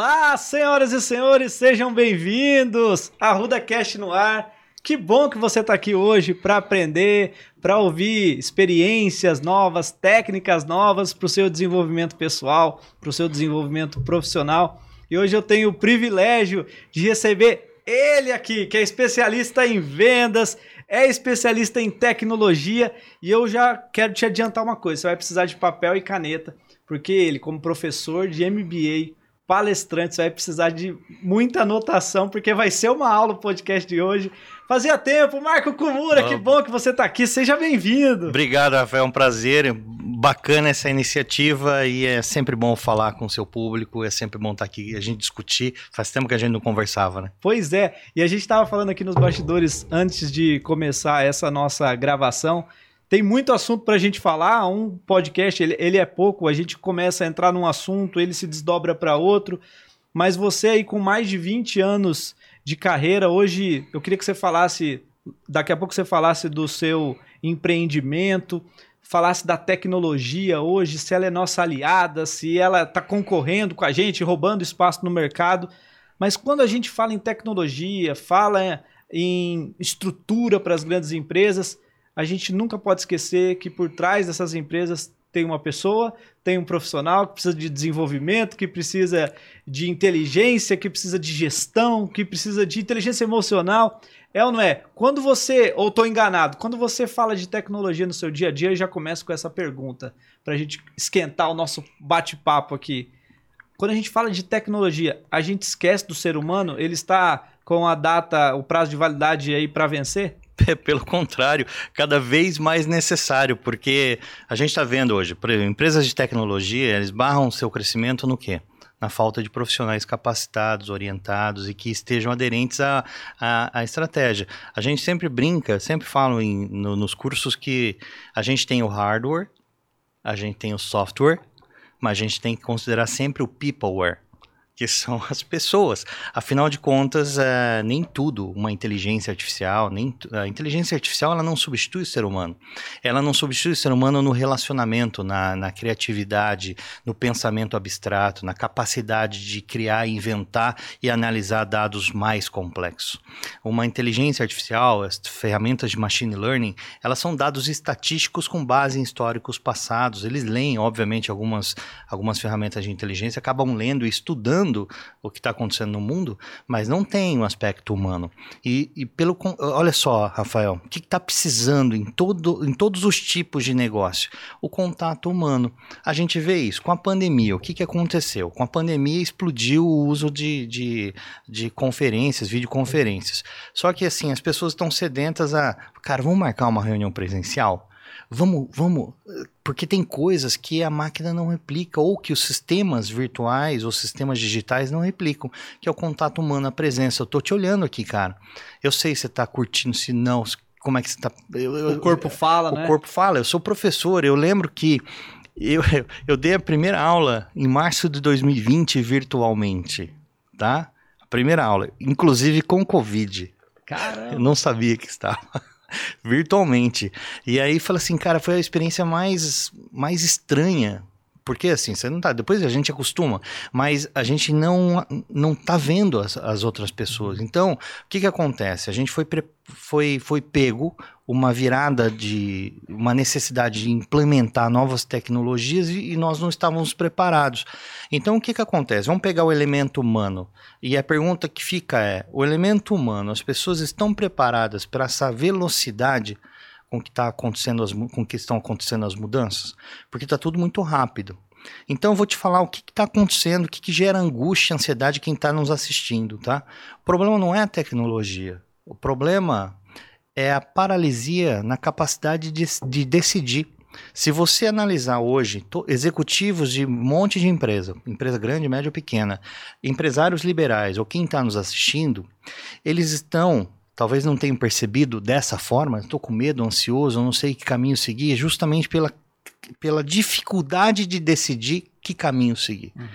Olá, senhoras e senhores, sejam bem-vindos a Ruda Cast no ar. Que bom que você está aqui hoje para aprender, para ouvir experiências novas, técnicas novas para o seu desenvolvimento pessoal, para o seu desenvolvimento profissional. E hoje eu tenho o privilégio de receber ele aqui, que é especialista em vendas, é especialista em tecnologia e eu já quero te adiantar uma coisa: você vai precisar de papel e caneta, porque ele, como professor de MBA, palestrante, você vai precisar de muita anotação, porque vai ser uma aula o podcast de hoje. Fazia tempo, Marco Kumura, que bom que você está aqui, seja bem-vindo. Obrigado, Rafael, é um prazer, bacana essa iniciativa e é sempre bom falar com o seu público, é sempre bom estar aqui, a gente discutir, faz tempo que a gente não conversava, né? Pois é, e a gente estava falando aqui nos bastidores antes de começar essa nossa gravação, tem muito assunto para a gente falar. Um podcast, ele, ele, é pouco, a gente começa a entrar num assunto, ele se desdobra para outro. Mas você aí com mais de 20 anos de carreira, hoje eu queria que você falasse, daqui a pouco você falasse do seu empreendimento, falasse da tecnologia hoje, se ela é nossa aliada, se ela está concorrendo com a gente, roubando espaço no mercado. Mas quando a gente fala em tecnologia, fala em estrutura para as grandes empresas, a gente nunca pode esquecer que por trás dessas empresas tem uma pessoa, tem um profissional que precisa de desenvolvimento, que precisa de inteligência, que precisa de gestão, que precisa de inteligência emocional. É ou não é? Quando você, ou estou enganado, quando você fala de tecnologia no seu dia a dia, eu já começo com essa pergunta, para a gente esquentar o nosso bate-papo aqui. Quando a gente fala de tecnologia, a gente esquece do ser humano? Ele está com a data, o prazo de validade aí para vencer? Pelo contrário, cada vez mais necessário, porque a gente está vendo hoje, empresas de tecnologia, eles barram seu crescimento no quê? Na falta de profissionais capacitados, orientados e que estejam aderentes à, à, à estratégia. A gente sempre brinca, sempre falo em, no, nos cursos que a gente tem o hardware, a gente tem o software, mas a gente tem que considerar sempre o peopleware que são as pessoas. Afinal de contas, é, nem tudo uma inteligência artificial, nem a inteligência artificial ela não substitui o ser humano. Ela não substitui o ser humano no relacionamento, na, na criatividade, no pensamento abstrato, na capacidade de criar, inventar e analisar dados mais complexos. Uma inteligência artificial, as ferramentas de machine learning, elas são dados estatísticos com base em históricos passados. Eles leem, obviamente, algumas, algumas ferramentas de inteligência, acabam lendo e estudando o que está acontecendo no mundo, mas não tem um aspecto humano. E, e pelo olha só, Rafael, o que está precisando em, todo, em todos os tipos de negócio? O contato humano. A gente vê isso com a pandemia. O que, que aconteceu? Com a pandemia explodiu o uso de, de, de conferências, videoconferências. Só que assim, as pessoas estão sedentas a, cara, vamos marcar uma reunião presencial? Vamos, vamos, porque tem coisas que a máquina não replica ou que os sistemas virtuais ou sistemas digitais não replicam, que é o contato humano, a presença. Eu tô te olhando aqui, cara. Eu sei se você tá curtindo, se não, como é que você tá. Eu, o corpo fala, o né? O corpo fala. Eu sou professor, eu lembro que eu, eu dei a primeira aula em março de 2020 virtualmente, tá? A primeira aula, inclusive com Covid. Caramba. Eu não sabia que estava virtualmente. E aí fala assim, cara, foi a experiência mais, mais estranha. Porque assim, você não tá. Depois a gente acostuma, mas a gente não, não tá vendo as, as outras pessoas. Então, o que que acontece? A gente foi, foi, foi pego uma virada de uma necessidade de implementar novas tecnologias e, e, nós não estávamos preparados. Então o que, que acontece? Vamos pegar o elemento humano. E a pergunta que fica é: o elemento humano, as pessoas estão preparadas para essa velocidade com que está acontecendo as, com que estão acontecendo as mudanças? Porque está tudo muito rápido. Então eu vou te falar o que está acontecendo, o que, que gera angústia, ansiedade quem está nos assistindo, tá? O problema não é a tecnologia. O problema é a paralisia na capacidade de, de decidir. Se você analisar hoje executivos de um monte de empresa, empresa grande, média ou pequena, empresários liberais ou quem está nos assistindo, eles estão, talvez não tenham percebido dessa forma, estou com medo, ansioso, não sei que caminho seguir, justamente pela, pela dificuldade de decidir que caminho seguir. Uhum.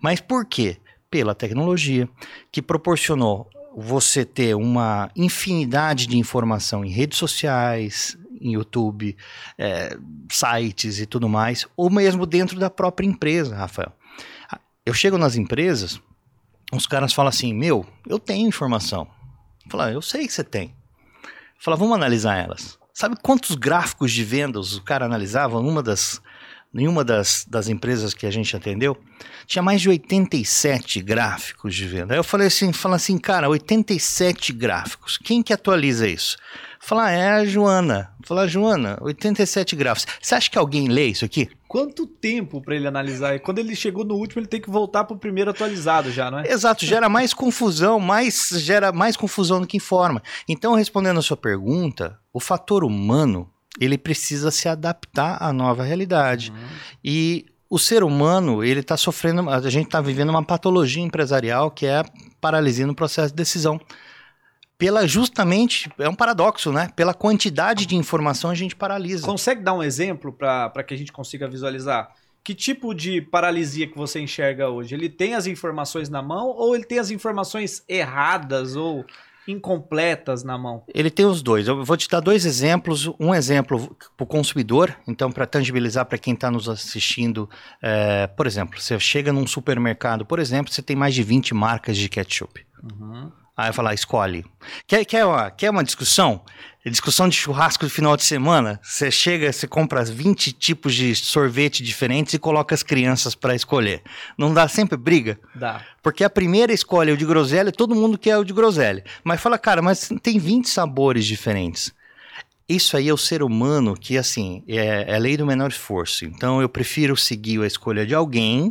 Mas por quê? Pela tecnologia, que proporcionou você ter uma infinidade de informação em redes sociais, em YouTube, é, sites e tudo mais, ou mesmo dentro da própria empresa, Rafael. Eu chego nas empresas, uns caras falam assim: Meu, eu tenho informação. Fala, eu sei que você tem. Fala, vamos analisar elas. Sabe quantos gráficos de vendas o cara analisava numa das, nenhuma das, das empresas que a gente atendeu? Tinha mais de 87 gráficos de venda. Aí eu falei assim, fala assim, cara, 87 gráficos. Quem que atualiza isso? Falar, é a Joana. Falar, Joana, 87 gráficos. Você acha que alguém lê isso aqui? Quanto tempo para ele analisar? E quando ele chegou no último, ele tem que voltar para o primeiro atualizado já, não é? Exato, gera mais confusão, mais gera mais confusão do que informa. Então, respondendo a sua pergunta, o fator humano, ele precisa se adaptar à nova realidade. Uhum. E o ser humano, ele está sofrendo, a gente está vivendo uma patologia empresarial que é a paralisia no processo de decisão pela justamente, é um paradoxo, né? Pela quantidade de informação a gente paralisa. Consegue dar um exemplo para que a gente consiga visualizar? Que tipo de paralisia que você enxerga hoje? Ele tem as informações na mão ou ele tem as informações erradas ou incompletas na mão? Ele tem os dois. Eu vou te dar dois exemplos. Um exemplo para o consumidor, então, para tangibilizar para quem está nos assistindo. É, por exemplo, você chega num supermercado, por exemplo, você tem mais de 20 marcas de ketchup. Uhum. Aí eu falar, escolhe. Quer, quer, uma, quer uma discussão? Discussão de churrasco de final de semana? Você chega, você compra 20 tipos de sorvete diferentes e coloca as crianças para escolher. Não dá sempre briga? Dá. Porque a primeira escolhe é o de groselha, todo mundo quer o de groselha. Mas fala, cara, mas tem 20 sabores diferentes. Isso aí é o ser humano que, assim, é, é a lei do menor esforço. Então eu prefiro seguir a escolha de alguém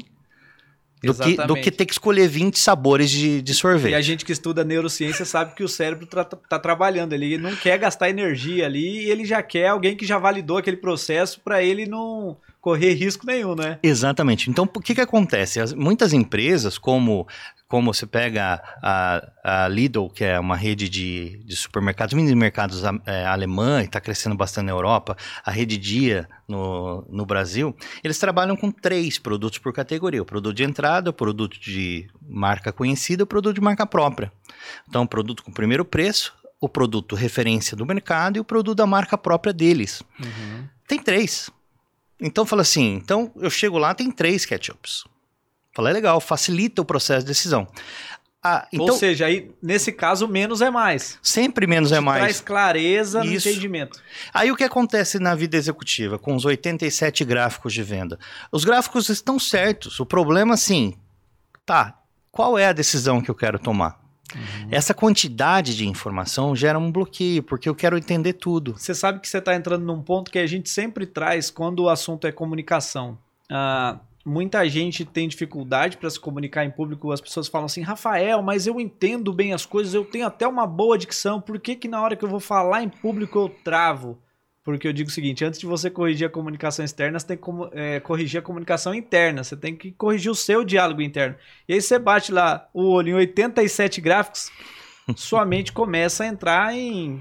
do que, do que ter que escolher 20 sabores de, de sorvete. E a gente que estuda neurociência sabe que o cérebro está tá trabalhando. Ele não quer gastar energia ali e ele já quer alguém que já validou aquele processo para ele não correr risco nenhum, né? Exatamente. Então, o que, que acontece? As, muitas empresas, como como você pega a, a Lidl, que é uma rede de, de supermercados, mini mercados é, alemã, e está crescendo bastante na Europa, a rede Dia no, no Brasil, eles trabalham com três produtos por categoria: o produto de entrada, o produto de marca conhecida e o produto de marca própria. Então, o produto com primeiro preço, o produto referência do mercado e o produto da marca própria deles. Uhum. Tem três. Então, fala assim: então eu chego lá, tem três ketchups. Fala, é legal, facilita o processo de decisão. Ah, então, Ou seja, aí, nesse caso, menos é mais. Sempre menos é mais. Traz clareza Isso. no entendimento. Aí o que acontece na vida executiva com os 87 gráficos de venda? Os gráficos estão certos. O problema, assim, tá, qual é a decisão que eu quero tomar? Uhum. Essa quantidade de informação gera um bloqueio, porque eu quero entender tudo. Você sabe que você está entrando num ponto que a gente sempre traz quando o assunto é comunicação. Ah, muita gente tem dificuldade para se comunicar em público. As pessoas falam assim, Rafael, mas eu entendo bem as coisas, eu tenho até uma boa dicção. Por que, que na hora que eu vou falar em público eu travo? Porque eu digo o seguinte: antes de você corrigir a comunicação externa, você tem que é, corrigir a comunicação interna. Você tem que corrigir o seu diálogo interno. E aí você bate lá o olho em 87 gráficos, sua mente começa a entrar em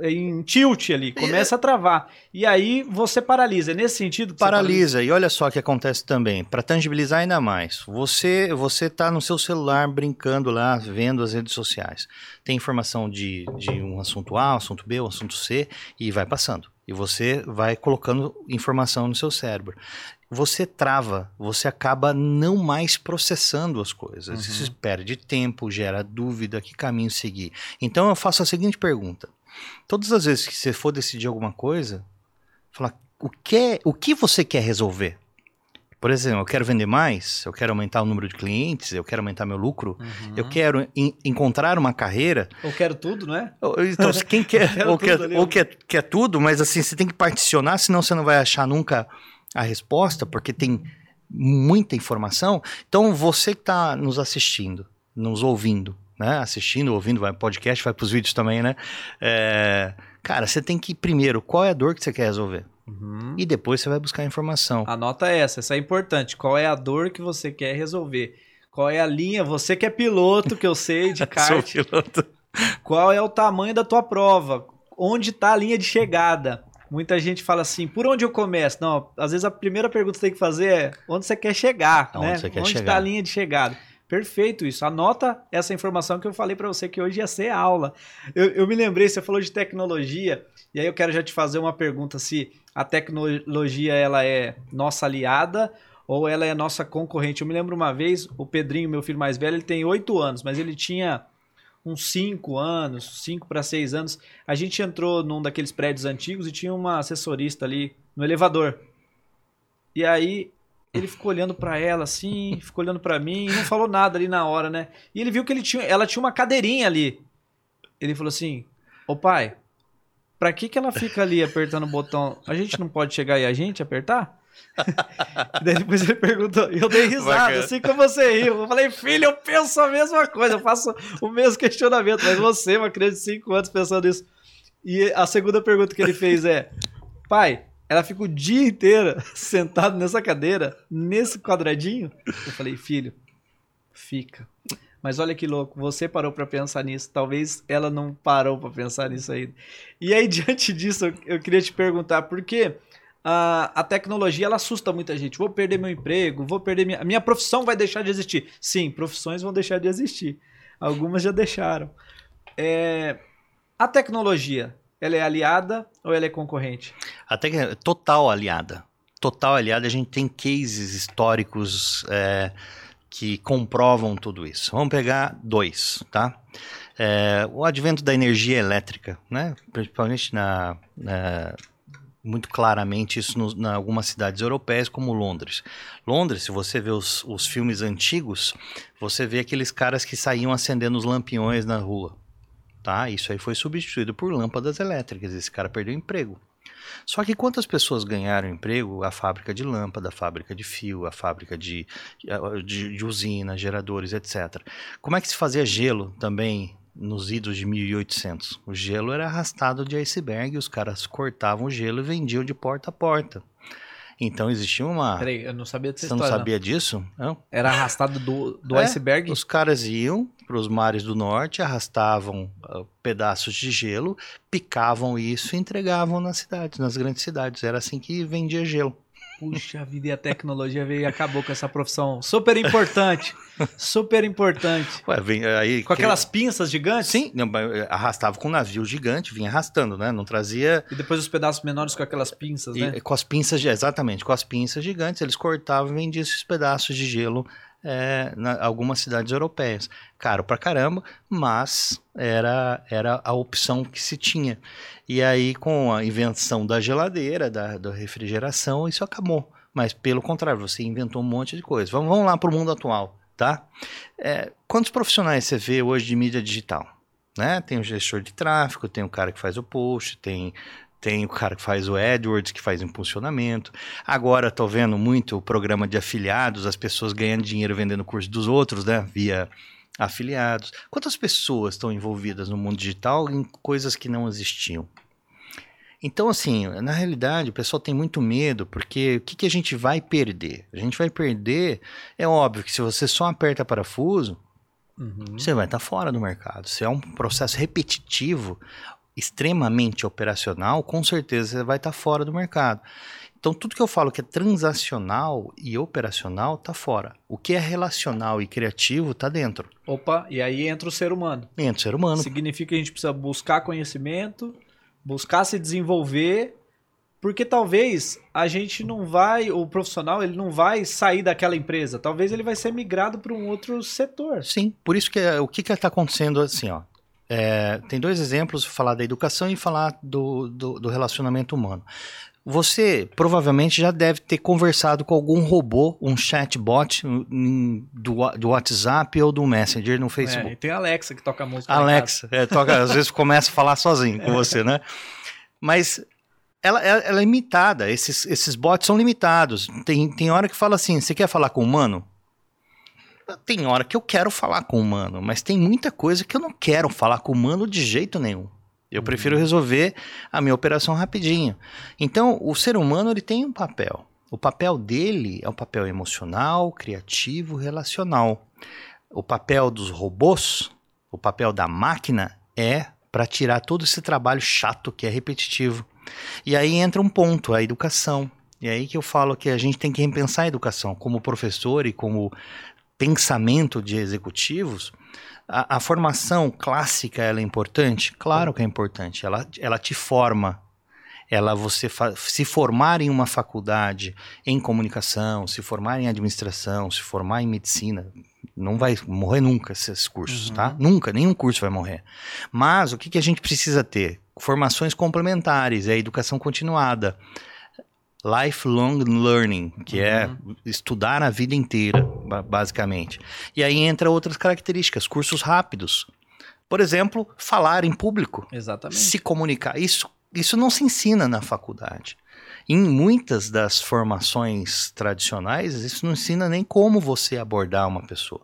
em tilt ali, começa a travar. E aí você paralisa. Nesse sentido paralisa. paralisa. E olha só o que acontece também, para tangibilizar ainda mais. Você você tá no seu celular brincando lá, vendo as redes sociais. Tem informação de, de um assunto A, um assunto B, um assunto C e vai passando. E você vai colocando informação no seu cérebro você trava, você acaba não mais processando as coisas. Uhum. Isso perde tempo, gera dúvida, que caminho seguir. Então eu faço a seguinte pergunta: Todas as vezes que você for decidir alguma coisa, falar o que, é, o que você quer resolver. Por exemplo, eu quero vender mais, eu quero aumentar o número de clientes, eu quero aumentar meu lucro, uhum. eu quero encontrar uma carreira. Ou quero tudo, não é? Então, quem quer, ou, quer, ou quer, quer tudo, mas assim, você tem que particionar, senão você não vai achar nunca a resposta, porque tem muita informação. Então, você que está nos assistindo, nos ouvindo, né? Assistindo, ouvindo, vai podcast, vai para os vídeos também, né? É, cara, você tem que primeiro, qual é a dor que você quer resolver? Uhum. E depois você vai buscar informação. Anota essa, essa é importante. Qual é a dor que você quer resolver? Qual é a linha? Você que é piloto, que eu sei de kart. Sou piloto. Qual é o tamanho da tua prova? Onde está a linha de chegada? Muita gente fala assim, por onde eu começo? Não, às vezes a primeira pergunta que você tem que fazer é onde você quer chegar, onde né? onde está a linha de chegada? Perfeito isso. Anota essa informação que eu falei para você que hoje ia ser aula. Eu, eu, me lembrei, você falou de tecnologia, e aí eu quero já te fazer uma pergunta se a tecnologia ela é nossa aliada ou ela é nossa concorrente. Eu me lembro uma vez, o Pedrinho, meu filho mais velho, ele tem oito anos, mas ele tinha uns cinco anos, cinco para seis anos. A gente entrou num daqueles prédios antigos e tinha uma assessorista ali no elevador. E aí ele ficou olhando para ela assim, ficou olhando para mim e não falou nada ali na hora, né? E ele viu que ele tinha, ela tinha uma cadeirinha ali. Ele falou assim: "Ô pai, pra que que ela fica ali apertando o botão? A gente não pode chegar e a gente apertar?" Daí depois ele perguntou, eu dei risada, Bacana. assim como você riu. Eu falei, filho, eu penso a mesma coisa, eu faço o mesmo questionamento, mas você, uma criança de 5 anos, pensando isso. E a segunda pergunta que ele fez é: pai, ela fica o dia inteiro sentada nessa cadeira, nesse quadradinho. Eu falei, filho, fica. Mas olha que louco, você parou para pensar nisso. Talvez ela não parou para pensar nisso ainda. E aí, diante disso, eu queria te perguntar, por que a, a tecnologia ela assusta muita gente? Vou perder meu emprego, vou perder minha. Minha profissão vai deixar de existir. Sim, profissões vão deixar de existir. Algumas já deixaram. É, a tecnologia, ela é aliada ou ela é concorrente? Até que é total aliada. Total aliada, a gente tem cases históricos é, que comprovam tudo isso. Vamos pegar dois, tá? É, o advento da energia elétrica, né? principalmente na, na muito claramente isso no, em algumas cidades europeias, como Londres. Londres, se você vê os, os filmes antigos, você vê aqueles caras que saíam acendendo os lampiões na rua tá? Isso aí foi substituído por lâmpadas elétricas. Esse cara perdeu emprego. Só que quantas pessoas ganharam emprego? A fábrica de lâmpada, a fábrica de fio, a fábrica de, de, de usina, geradores, etc. Como é que se fazia gelo também nos idos de 1800? O gelo era arrastado de iceberg, os caras cortavam o gelo e vendiam de porta a porta. Então existia uma. Peraí, eu não sabia dessa Você história, não sabia não. disso? Não? Era arrastado do, do é, iceberg? Os caras iam para os mares do norte, arrastavam uh, pedaços de gelo, picavam isso e entregavam nas cidades, nas grandes cidades. Era assim que vendia gelo. Puxa vida, e a tecnologia veio e acabou com essa profissão super importante. super importante. Ué, vem, aí, com aquelas pinças gigantes? Sim, arrastava com um navio gigante, vinha arrastando, né? Não trazia. E depois os pedaços menores com aquelas pinças, né? E, com as pinças, exatamente, com as pinças gigantes, eles cortavam e vendiam esses pedaços de gelo é, em algumas cidades europeias. Caro pra caramba, mas era, era a opção que se tinha. E aí, com a invenção da geladeira, da, da refrigeração, isso acabou. Mas, pelo contrário, você inventou um monte de coisa. Vamos, vamos lá para o mundo atual, tá? É, quantos profissionais você vê hoje de mídia digital? Né? Tem o gestor de tráfego, tem o cara que faz o post, tem tem o cara que faz o AdWords, que faz impulsionamento. Agora estou vendo muito o programa de afiliados, as pessoas ganhando dinheiro vendendo curso dos outros, né? Via afiliados. Quantas pessoas estão envolvidas no mundo digital em coisas que não existiam? Então, assim, na realidade, o pessoal tem muito medo, porque o que, que a gente vai perder? A gente vai perder, é óbvio que se você só aperta parafuso, Uhum. Você vai estar tá fora do mercado. Se é um processo repetitivo, extremamente operacional, com certeza você vai estar tá fora do mercado. Então, tudo que eu falo que é transacional e operacional está fora. O que é relacional e criativo está dentro. Opa, e aí entra o ser humano. Entra o ser humano. Significa que a gente precisa buscar conhecimento, buscar se desenvolver, porque talvez a gente não vai, o profissional, ele não vai sair daquela empresa. Talvez ele vai ser migrado para um outro setor. Sim, por isso que é, o que está acontecendo assim, ó. É, tem dois exemplos, falar da educação e falar do, do, do, relacionamento humano. Você provavelmente já deve ter conversado com algum robô, um chatbot um, do, do WhatsApp ou do Messenger no Facebook. É, tem a Alexa que toca música. Alexa, é, toca, às vezes começa a falar sozinho com você, né? Mas ela, ela, é limitada, esses, esses bots são limitados. Tem, tem hora que fala assim: você quer falar com um humano? Tem hora que eu quero falar com o humano, mas tem muita coisa que eu não quero falar com o humano de jeito nenhum. Eu uhum. prefiro resolver a minha operação rapidinho. Então, o ser humano ele tem um papel. O papel dele é um papel emocional, criativo, relacional. O papel dos robôs, o papel da máquina é para tirar todo esse trabalho chato que é repetitivo. E aí entra um ponto, a educação. E aí que eu falo que a gente tem que repensar a educação como professor e como pensamento de executivos, a, a, formação clássica ela é importante? Claro que é importante. Ela, ela te forma. ela você se formar em uma faculdade em comunicação, se formar em administração, se formar em medicina, não vai morrer nunca esses cursos, uhum. tá? Nunca, nenhum curso vai morrer. Mas o que, que a gente precisa ter? Formações complementares, é a educação continuada. Lifelong learning, que é uhum. é estudar a vida inteira, basicamente. E aí entra outras características, cursos rápidos. Por exemplo, falar em público. Exatamente. Se comunicar. Isso, isso não se ensina na faculdade. Em muitas das formações tradicionais, isso não ensina nem como você abordar uma pessoa.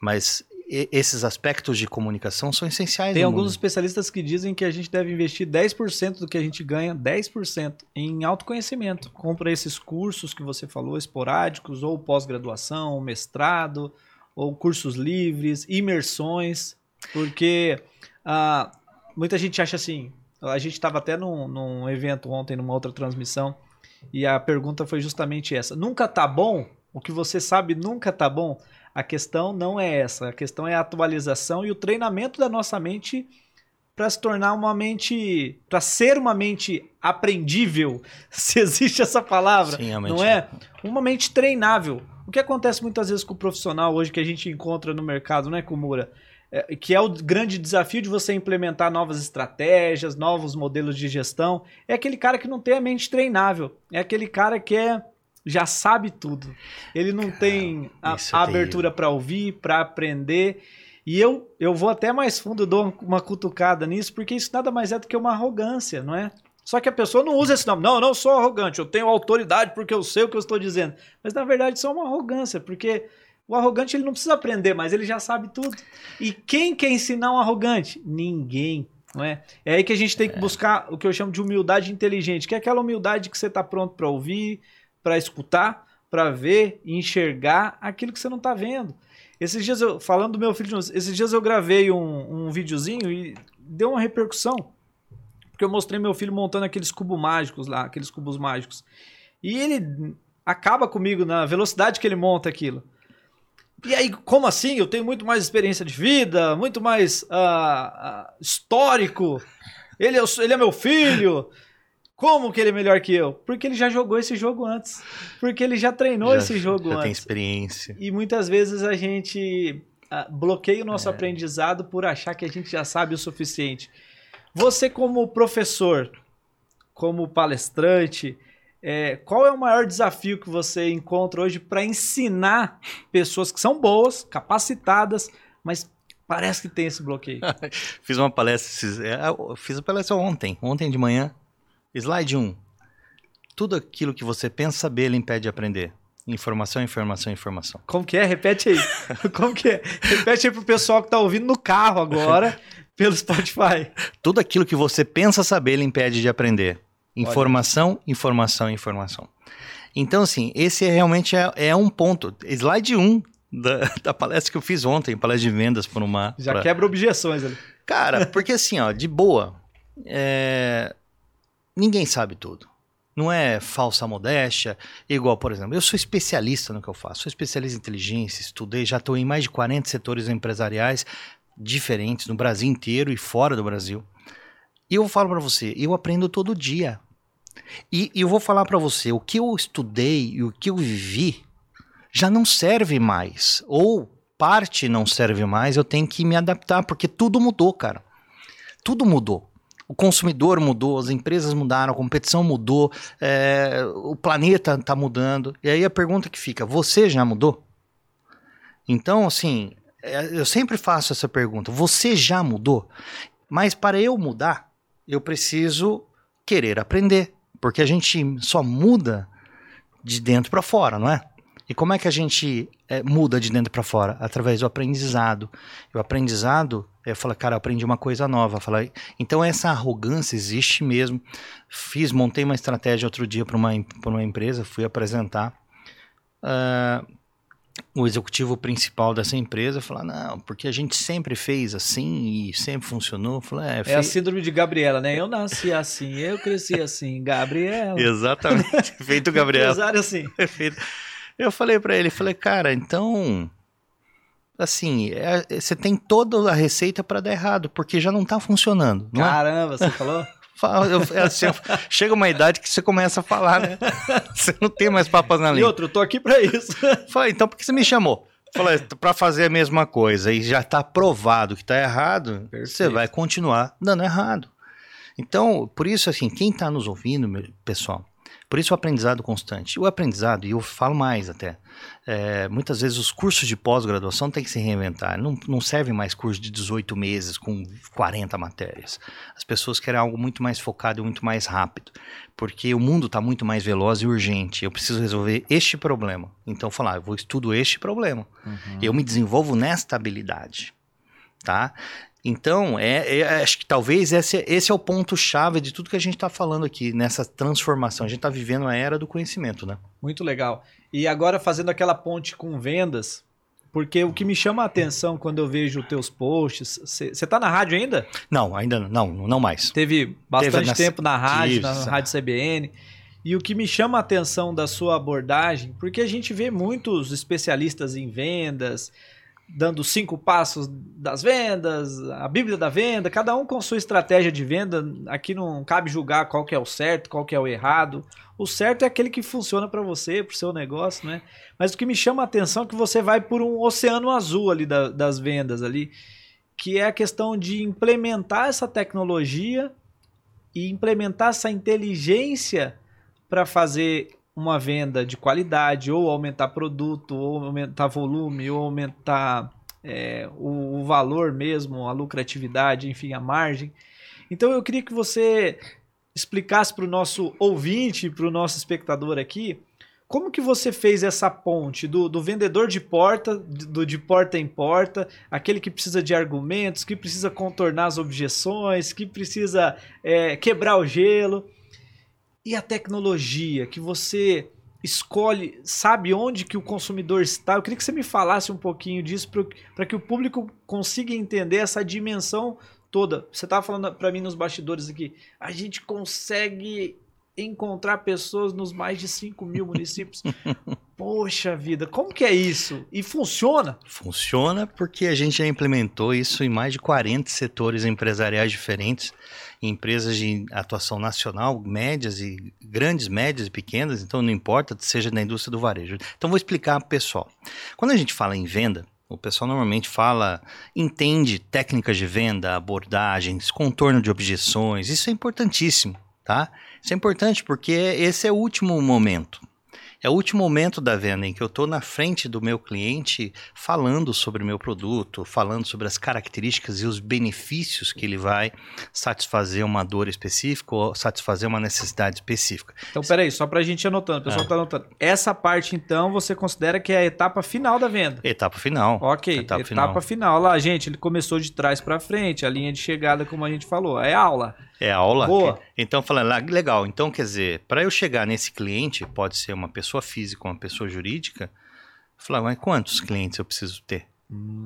Mas esses aspectos de comunicação são essenciais. Tem alguns mundo. especialistas que dizem que a gente deve investir 10% do que a gente ganha, 10% em autoconhecimento. Compra esses cursos que você falou, esporádicos, ou pós-graduação, mestrado, ou cursos livres, imersões. Porque ah, muita gente acha assim. A gente estava até num, num evento ontem, numa outra transmissão, e a pergunta foi justamente essa: nunca tá bom? O que você sabe nunca tá bom? A questão não é essa. A questão é a atualização e o treinamento da nossa mente para se tornar uma mente, para ser uma mente aprendível, se existe essa palavra, Sim, não é? Uma mente treinável. O que acontece muitas vezes com o profissional hoje que a gente encontra no mercado, não é, Kumura? é, que é o grande desafio de você implementar novas estratégias, novos modelos de gestão, é aquele cara que não tem a mente treinável. É aquele cara que é, já sabe tudo. Ele não cara, tem a, a abertura para ouvir, para aprender. E eu, eu vou até mais fundo, eu dou uma cutucada nisso, porque isso nada mais é do que uma arrogância, não é? Só que a pessoa não usa esse nome. Não, eu não sou arrogante, eu tenho autoridade porque eu sei o que eu estou dizendo. Mas na verdade isso é uma arrogância, porque o arrogante ele não precisa aprender, mas ele já sabe tudo. E quem quer ensinar um arrogante? Ninguém. Não é? é aí que a gente tem que é. buscar o que eu chamo de humildade inteligente, que é aquela humildade que você está pronto para ouvir, para escutar, para ver e enxergar aquilo que você não está vendo. Esses dias eu, falando do meu filho, esses dias eu gravei um, um videozinho e deu uma repercussão. Porque eu mostrei meu filho montando aqueles cubos mágicos lá, aqueles cubos mágicos. E ele acaba comigo na velocidade que ele monta aquilo. E aí, como assim? Eu tenho muito mais experiência de vida, muito mais uh, uh, histórico. Ele é, ele é meu filho. Como que ele é melhor que eu? Porque ele já jogou esse jogo antes. Porque ele já treinou já, esse jogo já antes. tem experiência. E muitas vezes a gente uh, bloqueia o nosso é. aprendizado por achar que a gente já sabe o suficiente. Você, como professor, como palestrante, é, qual é o maior desafio que você encontra hoje para ensinar pessoas que são boas, capacitadas, mas parece que tem esse bloqueio? fiz uma palestra, é, fiz a palestra ontem, ontem de manhã. Slide 1. Tudo aquilo que você pensa saber, ele impede de aprender. Informação, informação, informação. Como que é? Repete aí. Como que é? Repete aí pro pessoal que tá ouvindo no carro agora, pelo Spotify. Tudo aquilo que você pensa saber, ele impede de aprender. Informação, Olha. informação, informação. Então, assim, esse é, realmente é, é um ponto. Slide 1 da, da, palestra que eu fiz ontem, palestra de vendas por uma. Já pra... quebra objeções ali. Cara, porque assim, ó, de boa, é... ninguém sabe tudo. Não é falsa modéstia, igual, por exemplo, eu sou especialista no que eu faço, sou especialista em inteligência, estudei, já estou em mais de 40 setores empresariais diferentes no Brasil inteiro e fora do Brasil. E eu falo para você, eu aprendo todo dia. E, e eu vou falar para você, o que eu estudei e o que eu vivi já não serve mais. Ou parte não serve mais, eu tenho que me adaptar, porque tudo mudou, cara. Tudo mudou. O consumidor mudou, as empresas mudaram, a competição mudou, é, o planeta está mudando. E aí a pergunta que fica: você já mudou? Então, assim, é, eu sempre faço essa pergunta: você já mudou? Mas para eu mudar, eu preciso querer aprender. Porque a gente só muda de dentro para fora, não é? E como é que a gente é, muda de dentro para fora? Através do aprendizado. E o aprendizado, eu falo, cara, eu aprendi uma coisa nova. Falo, então essa arrogância existe mesmo. Fiz, montei uma estratégia outro dia para uma, uma empresa, fui apresentar. Uh, o executivo principal dessa empresa falar, não, porque a gente sempre fez assim e sempre funcionou. Falei, é, é a síndrome de Gabriela, né? Eu nasci assim, eu cresci assim, Gabriela. Exatamente, feito Gabriela. Empresário assim. Feito. Eu falei para ele, falei, cara, então, assim, é, você tem toda a receita para dar errado, porque já não tá funcionando. Não é? Caramba, é? você falou? Eu, é assim, chega uma idade que você começa a falar, né? Você não tem mais papas na língua. E outro, eu tô aqui para isso. Fala, então por que você me chamou? Para fazer a mesma coisa e já está provado que está errado, Perfeito. você vai continuar dando errado. Então, por isso, assim, quem está nos ouvindo, pessoal, por isso o aprendizado constante. O aprendizado, e eu falo mais até, é, muitas vezes os cursos de pós-graduação têm que se reinventar. Não, não serve mais curso de 18 meses com 40 matérias. As pessoas querem algo muito mais focado e muito mais rápido, porque o mundo está muito mais veloz e urgente. Eu preciso resolver este problema. Então, falar, eu vou estudo este problema. Uhum. Eu me desenvolvo nesta habilidade. Tá? Então, é, é, acho que talvez esse, esse é o ponto-chave de tudo que a gente está falando aqui, nessa transformação. A gente está vivendo a era do conhecimento, né? Muito legal. E agora, fazendo aquela ponte com vendas, porque o que me chama a atenção quando eu vejo teus posts. Você está na rádio ainda? Não, ainda não, não mais. Teve bastante Teve tempo na rádio, na, na Rádio CBN. E o que me chama a atenção da sua abordagem, porque a gente vê muitos especialistas em vendas, dando cinco passos das vendas, a Bíblia da venda, cada um com sua estratégia de venda. Aqui não cabe julgar qual que é o certo, qual que é o errado. O certo é aquele que funciona para você, para o seu negócio, né? Mas o que me chama a atenção é que você vai por um oceano azul ali da, das vendas ali, que é a questão de implementar essa tecnologia e implementar essa inteligência para fazer uma venda de qualidade, ou aumentar produto, ou aumentar volume, ou aumentar é, o, o, valor mesmo, a lucratividade, enfim, a margem. Então eu queria que você explicasse para o nosso ouvinte, para o nosso espectador aqui, como que você fez essa ponte do, do vendedor de porta, do de porta em porta, aquele que precisa de argumentos, que precisa contornar as objeções, que precisa é, quebrar o gelo, e a tecnologia que você escolhe, sabe onde que o consumidor está? Eu queria que você me falasse um pouquinho disso para que o público consiga entender essa dimensão toda. Você estava falando para mim nos bastidores aqui, a gente consegue encontrar pessoas nos mais de 5 mil municípios. Poxa vida, como que é isso? E funciona? Funciona porque a gente já implementou isso em mais de 40 setores empresariais diferentes, empresas de atuação nacional, médias e grandes, médias e pequenas, então não importa, seja na indústria do varejo. Então vou explicar para o pessoal. Quando a gente fala em venda, o pessoal normalmente fala, entende técnicas de venda, abordagens, contorno de objeções, isso é importantíssimo tá? Isso é importante porque esse é o último momento. É o último momento da venda em que eu estou na frente do meu cliente falando sobre o meu produto, falando sobre as características e os benefícios que ele vai satisfazer uma dor específica ou satisfazer uma necessidade específica. Então, peraí, só para a gente ir anotando, o pessoal está é. anotando. Essa parte, então, você considera que é a etapa final da venda? Etapa final. Ok, etapa, etapa final. final. Lá, gente, ele começou de trás para frente, a linha de chegada, como a gente falou, é aula. É aula? Boa. Então, falando, legal. Então, quer dizer, para eu chegar nesse cliente, pode ser uma pessoa física ou uma pessoa jurídica, falar, mas quantos clientes eu preciso ter?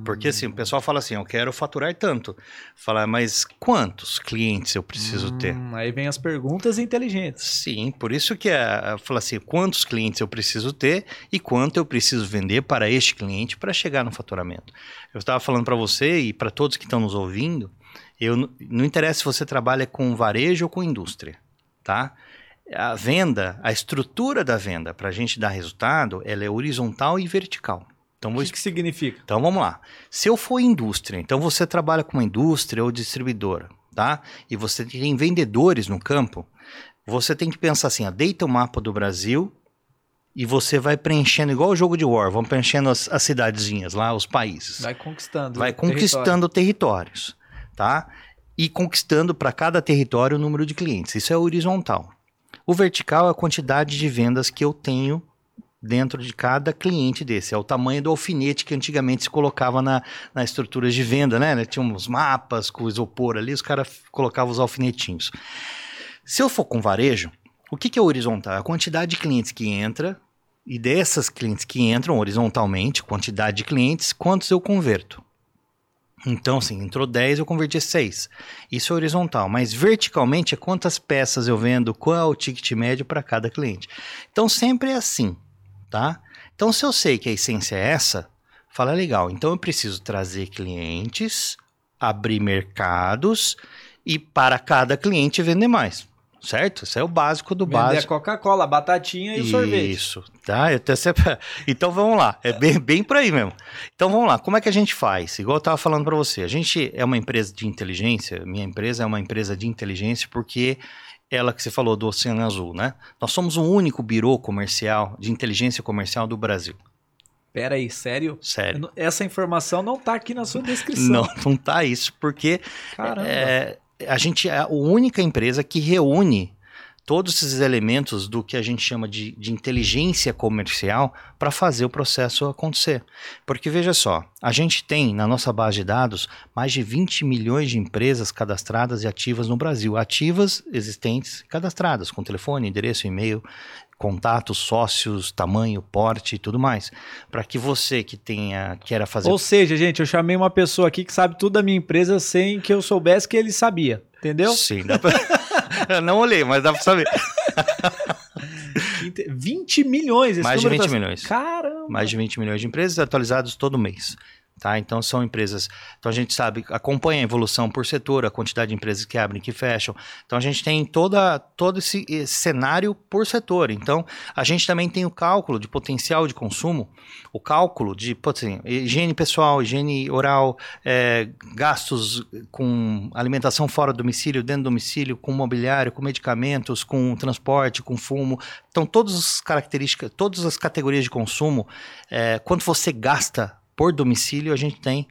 Porque assim, o pessoal fala assim, eu quero faturar tanto. Falar, mas quantos clientes eu preciso hum, ter? Aí vem as perguntas inteligentes. Sim, por isso que é, fala assim, quantos clientes eu preciso ter e quanto eu preciso vender para este cliente para chegar no faturamento. Eu estava falando para você e para todos que estão nos ouvindo, eu, não interessa se você trabalha com varejo ou com indústria, tá? A venda, a estrutura da venda, para a gente dar resultado, ela é horizontal e vertical. Então, o que, que significa? Então vamos lá. Se eu for indústria, então você trabalha com uma indústria ou distribuidora, tá? E você tem vendedores no campo, você tem que pensar assim: ó, deita o mapa do Brasil e você vai preenchendo, igual o jogo de War, vão preenchendo as, as cidadezinhas lá, os países. Vai conquistando. Vai conquistando território. territórios tá? E conquistando para cada território o número de clientes. Isso é horizontal. O vertical é a quantidade de vendas que eu tenho dentro de cada cliente desse. É o tamanho do alfinete que antigamente se colocava na, na estrutura de venda, né? Tinha uns mapas com isopor ali, os caras colocavam os alfinetinhos. Se eu for com varejo, o que, que é horizontal? É a quantidade de clientes que entra e dessas clientes que entram horizontalmente, quantidade de clientes, quantos eu converto. Então, assim, entrou 10, eu converti 6. Isso é horizontal, mas verticalmente é quantas peças eu vendo, qual é o ticket médio para cada cliente. Então, sempre é assim, tá? Então, se eu sei que a essência é essa, fala legal. Então, eu preciso trazer clientes, abrir mercados e para cada cliente vender mais. Certo? Isso é o básico do Vender básico. a Coca-Cola, a batatinha e o sorvete. Isso, tá? Eu até sempre... Então vamos lá, é bem, bem por aí mesmo. Então vamos lá, como é que a gente faz? Igual eu estava falando para você, a gente é uma empresa de inteligência, minha empresa é uma empresa de inteligência porque ela que você falou do Oceano Azul, né? Nós somos o único birô comercial de inteligência comercial do Brasil. Pera aí, sério? Sério. Essa informação não tá aqui na sua descrição. Não, não tá isso, porque Caramba. é, a gente é a única empresa que reúne todos esses elementos do que a gente chama de, de inteligência comercial para fazer o processo acontecer. Porque veja só, a gente tem na nossa base de dados mais de 20 milhões de empresas cadastradas e ativas no Brasil. Ativas, existentes, cadastradas, com telefone, endereço, e-mail, contatos, sócios, tamanho, porte e tudo mais. Para que você que tenha, queira fazer Ou seja, gente, eu chamei uma pessoa aqui que sabe tudo da minha empresa sem que eu soubesse que ele sabia. Entendeu? Sim, dá pra... Eu não olhei, mas dá pra saber. Inte- 20 milhões. esse Mais de número 20 tá- milhões. Caramba. Mais de 20 milhões de empresas atualizados todo mês. Tá? Então são empresas. Então a gente sabe, acompanha a evolução por setor, a quantidade de empresas que abrem que fecham. Então a gente tem toda, todo esse, esse cenário por setor. Então a gente também tem o cálculo de potencial de consumo, o cálculo de assim, higiene pessoal, higiene oral, é, gastos com alimentação fora do domicílio, dentro do domicílio, com mobiliário, com medicamentos, com transporte, com fumo. Então todas as características, todas as categorias de consumo, é, quanto você gasta por domicílio, a gente tem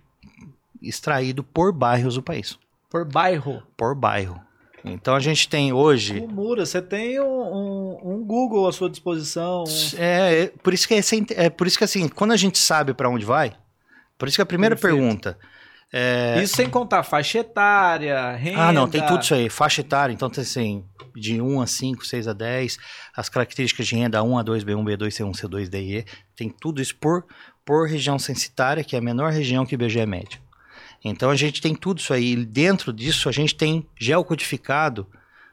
extraído por bairros do país. Por bairro. Por bairro. Então a gente tem hoje. O Mura, você tem um, um- um Google à sua disposição. um- É, é, por isso que é, é por isso que assim, quando a gente sabe para onde vai, por isso que a primeira Perfeito. pergunta é, Isso sem contar faixa etária, renda. Ah, não, tem tudo isso aí. Faixa etária, então tem assim, de 1 a 5, 6 a 10, as características de renda 1 a 2, B1, B2, C1, C2, DE, tem tudo isso por, por região censitária, que é a menor região que o IBGE médio. Então a gente tem tudo isso aí. E dentro disso a gente tem geocodificado,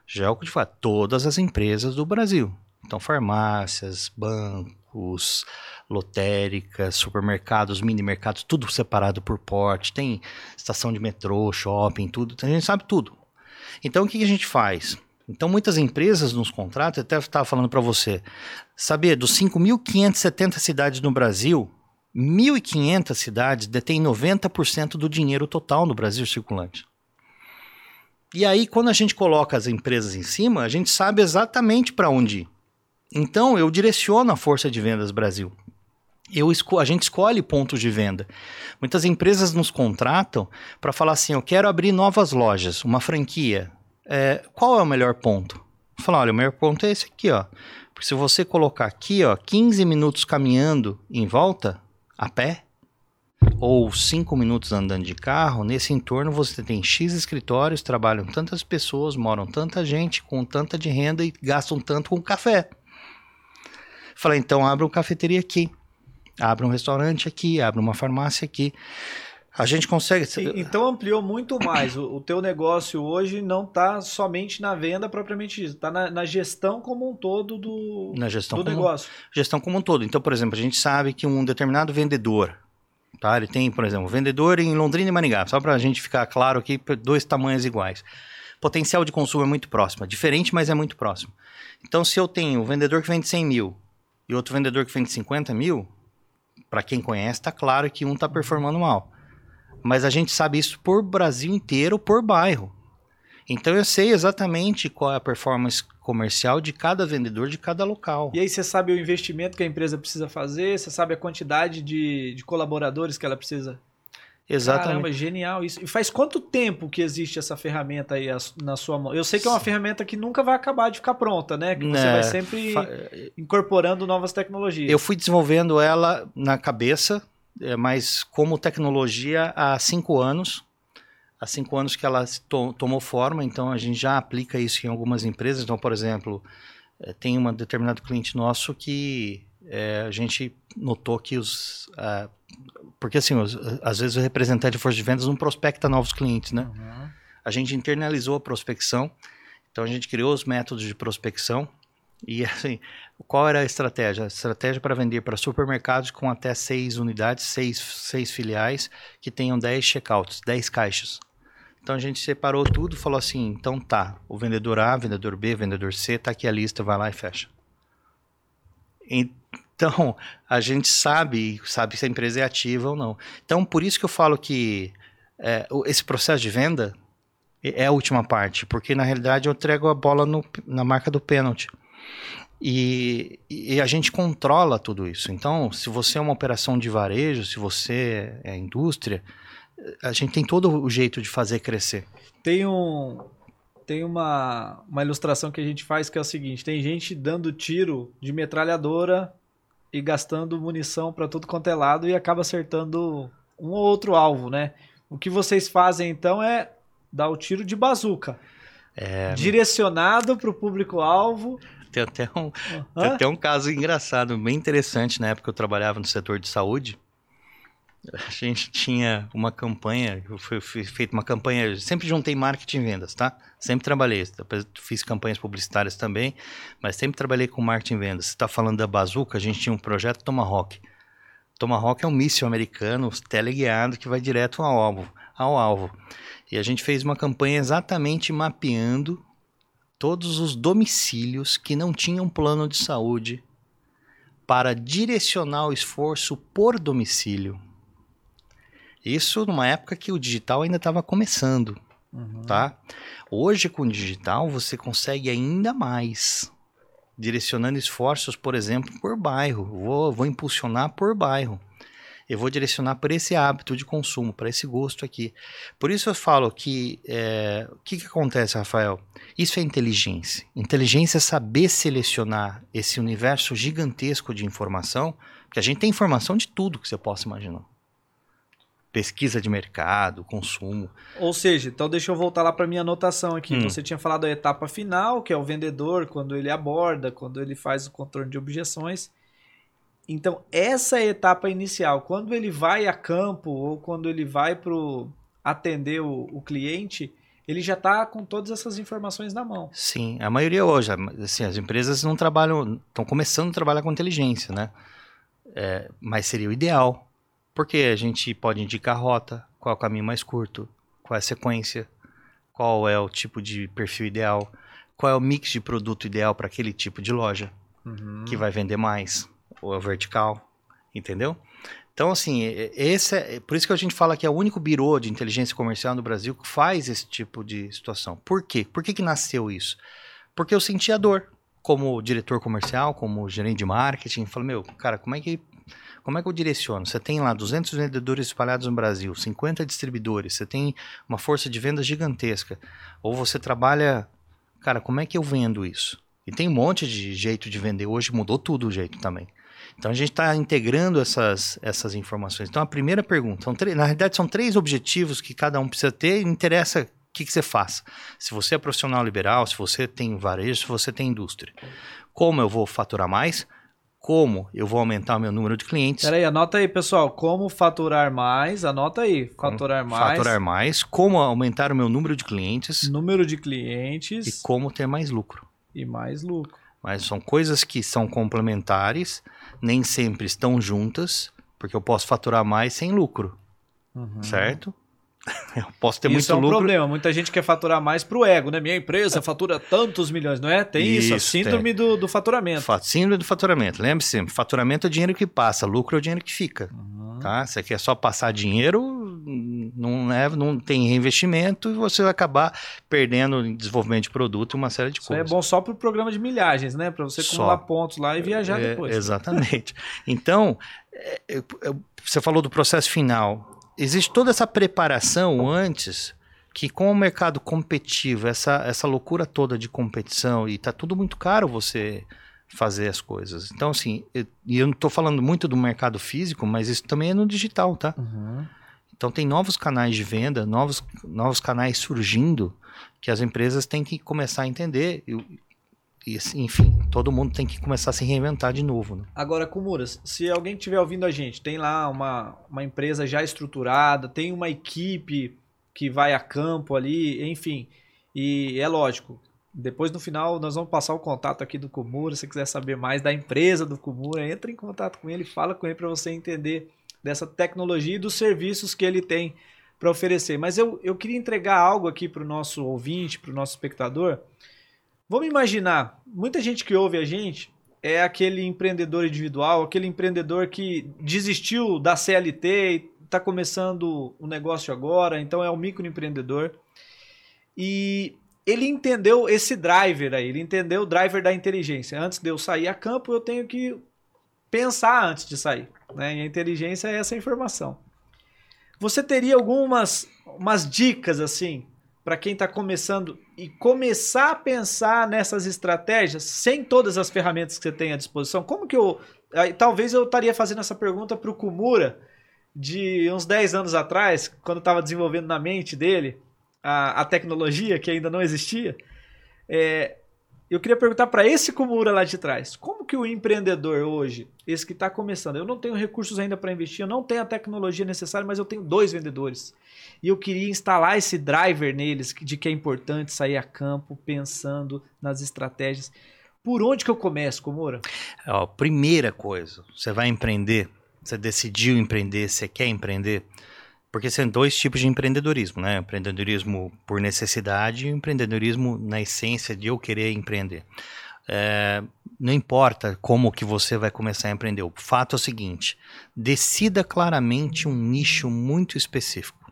geocodificado todas as empresas do Brasil. Então farmácias, bancos, lotéricas, supermercados, mini mercados, tudo separado por porte. Tem estação de metrô, shopping, tudo. Então, a gente sabe tudo. Então o que a gente faz? Então muitas empresas nos contratam, até estava falando para você, saber dos 5.570 cidades no Brasil, 1.500 cidades detêm 90% do dinheiro total no Brasil circulante. E aí, quando a gente coloca as empresas em cima, a gente sabe exatamente para onde ir. Então, eu direciono a Força de Vendas Brasil. Eu a gente escolhe pontos de venda. Muitas empresas nos contratam para falar assim: eu quero abrir novas lojas, uma franquia. É, qual é o melhor ponto? Falar, olha, o melhor ponto é esse aqui, ó. Porque se você colocar aqui, ó, 15 minutos caminhando em volta, a pé, ou 5 minutos andando de carro, nesse entorno você tem X escritórios, trabalham tantas pessoas, moram tanta gente, com tanta de renda e gastam tanto com café. Falei, então abre uma cafeteria aqui, abre um restaurante aqui, abre uma farmácia aqui. A gente consegue. Então ampliou muito mais. O, o teu negócio hoje não está somente na venda propriamente dito, está na, na gestão como um todo do, Na gestão do como- negócio. gestão como um todo. Então, por exemplo, a gente sabe que um determinado vendedor, tá? Ele tem, por exemplo, vendedor em Londrina e Maringá, só para a gente ficar claro aqui, dois tamanhos iguais. Potencial de consumo é muito próximo, é diferente, mas é muito próximo. Então, se eu tenho um vendedor que vende 100 mil e outro vendedor que vende 50 mil, para quem conhece, tá claro que um tá performando mal. Mas a gente sabe isso por Brasil inteiro, por bairro. Então eu sei exatamente qual é a performance comercial de cada vendedor de cada local. E aí você sabe o investimento que a empresa precisa fazer, você sabe a quantidade de, de colaboradores que ela precisa. Exatamente. Caramba, genial isso. E faz quanto tempo que existe essa ferramenta aí na sua mão? Eu sei que é uma ferramenta que nunca vai acabar de ficar pronta, né? Que você Né, vai sempre fa- incorporando novas tecnologias. Eu fui desenvolvendo ela na cabeça, é, mas como tecnologia há cinco anos. Há cinco anos que ela to- tomou forma, então a gente já aplica isso em algumas empresas. Então, por exemplo, eh, tem um determinado cliente nosso que eh, a gente notou que os. ah, porque assim, os- às vezes o representante de força de vendas não prospecta novos clientes, né? Uhum. a gente internalizou a prospecção, então a gente criou os métodos de prospecção e assim, qual era a estratégia? A estratégia para vender para supermercados com até seis unidades, seis, seis filiais que tenham 10 checkouts, 10 caixas. Então a gente separou tudo, falou assim, então tá, o vendedor A, vendedor B, vendedor C, tá aqui a lista, vai lá e fecha. Então, a gente sabe, sabe se a empresa é ativa ou não. Então, por isso que eu falo que é, esse processo de venda é a última parte, porque na realidade eu entrego a bola no, na marca do pênalti. E, e, a gente controla tudo isso. Então, se você é uma operação de varejo, se você é indústria, a gente tem todo o jeito de fazer crescer. Tem um tem uma, uma ilustração que a gente faz que é o seguinte: tem gente dando tiro de metralhadora e gastando munição para tudo quanto é lado e acaba acertando um ou outro alvo, né? O que vocês fazem então é dar o tiro de bazuca. É... Direcionado para o público-alvo. Tem até, um, tem até um caso engraçado, bem interessante na época que eu trabalhava no setor de saúde a gente tinha uma campanha, foi, feita uma campanha, sempre juntei marketing e vendas, tá? Sempre trabalhei, fiz campanhas publicitárias também, mas sempre trabalhei com marketing e vendas. Você está falando da Bazuca, a gente tinha um projeto Tomahawk. Tomahawk é um míssil americano teleguiado que vai direto ao alvo, ao alvo. E a gente fez uma campanha exatamente mapeando todos os domicílios que não tinham plano de saúde para direcionar o esforço por domicílio isso numa época que o digital ainda estava começando, uhum. tá? Hoje com o digital você consegue ainda mais, direcionando esforços, por exemplo, por bairro. Vou, vou impulsionar por bairro. Eu vou direcionar para esse hábito de consumo, para esse gosto aqui. Por isso eu falo que é, o que, que acontece, Rafael? Isso é inteligência. Inteligência é saber selecionar esse universo gigantesco de informação, porque a gente tem informação de tudo que você possa imaginar pesquisa de mercado, consumo. Ou seja, então deixa eu voltar lá para minha anotação aqui. Hum. Você tinha falado a etapa final, que é o vendedor, quando ele aborda, quando ele faz o controle de objeções. Então, essa é a etapa inicial. Quando ele vai a campo ou quando ele vai para atender o, o cliente, ele já está com todas essas informações na mão. Sim, a maioria hoje, assim, as empresas não trabalham, estão começando a trabalhar com inteligência, né? É, mas seria o ideal. Porque a gente pode indicar a rota, qual é o caminho mais curto, qual é a sequência, qual é o tipo de perfil ideal, qual é o mix de produto ideal para aquele tipo de loja uhum. que vai vender mais, ou é vertical, entendeu? Então, assim, esse é, por isso que a gente fala que é o único birô de inteligência comercial no Brasil que faz esse tipo de situação. Por quê? Por que, que nasceu isso? Porque eu senti a dor como diretor comercial, como gerente de marketing. Falei, meu, cara, como é que como é que eu direciono? Você tem lá 200 vendedores espalhados no Brasil, 50 distribuidores, você tem uma força de vendas gigantesca. Ou você trabalha. Cara, como é que eu vendo isso? E tem um monte de jeito de vender. Hoje mudou tudo o jeito também. Então a gente está integrando essas, essas informações. Então a primeira pergunta, na realidade são três objetivos que cada um precisa ter. Interessa o que, que você faz. Se você é profissional liberal, se você tem varejo, se você tem indústria. Como eu vou faturar mais? Como eu vou aumentar o meu número de clientes. Peraí, anota aí, pessoal. Como faturar mais? Anota aí. Faturar como mais. Faturar mais. Como aumentar o meu número de clientes. Número de clientes. E como ter mais lucro. E mais lucro. Mas são coisas que são complementares, nem sempre estão juntas, porque eu posso faturar mais sem lucro. Uhum. Certo? Eu posso ter isso muito é um lucro. problema. Muita gente quer faturar mais pro ego, né? Minha empresa fatura tantos milhões, não é? Tem isso, isso síndrome do, do faturamento. Síndrome do faturamento. Lembre-se, faturamento é o dinheiro que passa, lucro é o dinheiro que fica. Uhum. Tá? Você quer só passar dinheiro, não, é, não tem reinvestimento e você vai acabar perdendo em desenvolvimento de produto e uma série de isso coisas. Isso é bom só para o programa de milhagens, né? Para você acumular pontos lá e viajar é, depois. Exatamente. então, é, é, você falou do processo final existe toda essa preparação antes que com o mercado competitivo, essa, essa loucura toda de competição, e tá tudo muito caro você fazer as coisas. Então, assim, eu, e eu não estou falando muito do mercado físico, mas isso também é no digital, tá? Uhum. Então tem novos canais de venda, novos, novos canais surgindo que as empresas têm que começar a entender. E, assim, enfim, todo mundo tem que começar a se reinventar de novo. Né? Agora, Kumuras, se alguém estiver ouvindo a gente, tem lá uma, uma empresa já estruturada, tem uma equipe que vai a campo ali, enfim, e é lógico, depois no final nós vamos passar o contato aqui do Kumura, se quiser saber mais da empresa do Kumura, entre em contato com ele, fala com ele para você entender dessa tecnologia e dos serviços que ele tem para oferecer. Mas eu, eu queria entregar algo aqui para o nosso ouvinte, para o nosso espectador. Vamos imaginar, muita gente que ouve a gente é aquele empreendedor individual, aquele empreendedor que desistiu da CLT está começando o negócio agora, então é o microempreendedor. E ele entendeu esse driver aí, ele entendeu o driver da inteligência. Antes de eu sair a campo, eu tenho que pensar antes de sair. Né? E a inteligência é essa informação. Você teria algumas umas dicas assim para quem está começando e começar a pensar nessas estratégias sem todas as ferramentas que você tem à disposição? Como que eu. Talvez eu estaria fazendo essa pergunta para o Kumura de uns 10 anos atrás, quando estava desenvolvendo na mente dele a, a tecnologia que ainda não existia. É, eu queria perguntar para esse Kumura lá de trás, como que o empreendedor hoje, esse que está começando, eu não tenho recursos ainda para investir, eu não tenho a tecnologia necessária, mas eu tenho dois vendedores. E eu queria instalar esse driver neles de que é importante sair a campo pensando nas estratégias. Por onde que eu começo, Kumura? Ó, primeira coisa, você vai empreender, você decidiu empreender, você quer empreender, porque são dois tipos de empreendedorismo, né? Empreendedorismo por necessidade e empreendedorismo na essência de eu querer empreender. É, não importa como que você vai começar a empreender. O fato é o seguinte: decida claramente um nicho muito específico,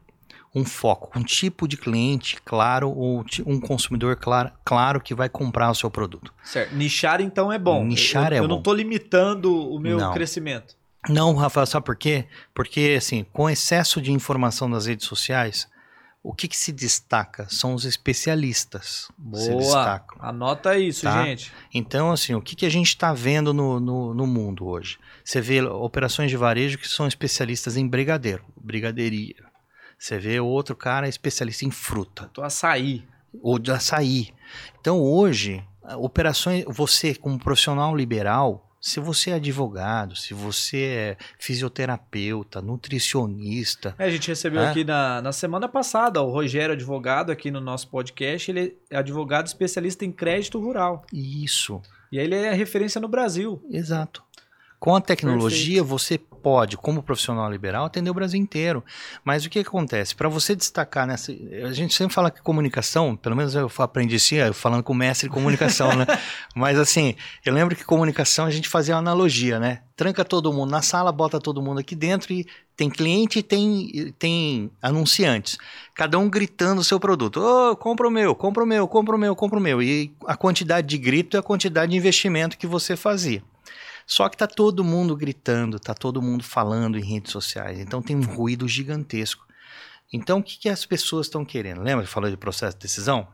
um foco, um tipo de cliente claro ou um consumidor claro, claro que vai comprar o seu produto. Certo. Nichar então é bom. Nichar eu, é eu bom. Eu não estou limitando o meu não. crescimento. Não, Rafael, sabe por quê? Porque, assim, com excesso de informação nas redes sociais, o que, que se destaca? São os especialistas. Boa, anota isso, tá? gente. Então, assim, o que, que a gente está vendo no, no, no, mundo hoje? Você vê operações de varejo que são especialistas em brigadeiro, brigadeiria. Você vê outro cara especialista em fruta. Do açaí. Ou de açaí. Então, hoje, operações, você como profissional liberal, se você é advogado, se você é fisioterapeuta, nutricionista. É, a gente recebeu é? aqui na, na semana passada o Rogério, advogado, aqui no nosso podcast. Ele é advogado especialista em crédito rural. Isso. E ele é referência no Brasil. Exato. Com a tecnologia, Perfeito. você pode, como profissional liberal, atender o Brasil inteiro. Mas o que acontece? Para você destacar nessa. A gente sempre fala que comunicação, pelo menos eu aprendi assim, falando com o mestre de comunicação, né? Mas assim, eu lembro que comunicação a gente fazia uma analogia, né? Tranca todo mundo na sala, bota todo mundo aqui dentro e tem cliente e tem, tem anunciantes. Cada um gritando o seu produto. Ô, oh, compra o meu, compra o meu, compra o meu, compra o meu. E a quantidade de grito é a quantidade de investimento que você fazia. Só que tá todo mundo gritando, tá todo mundo falando em redes sociais. Então tem um ruído gigantesco. Então o que, que as pessoas estão querendo? Lembra que falou de processo de decisão?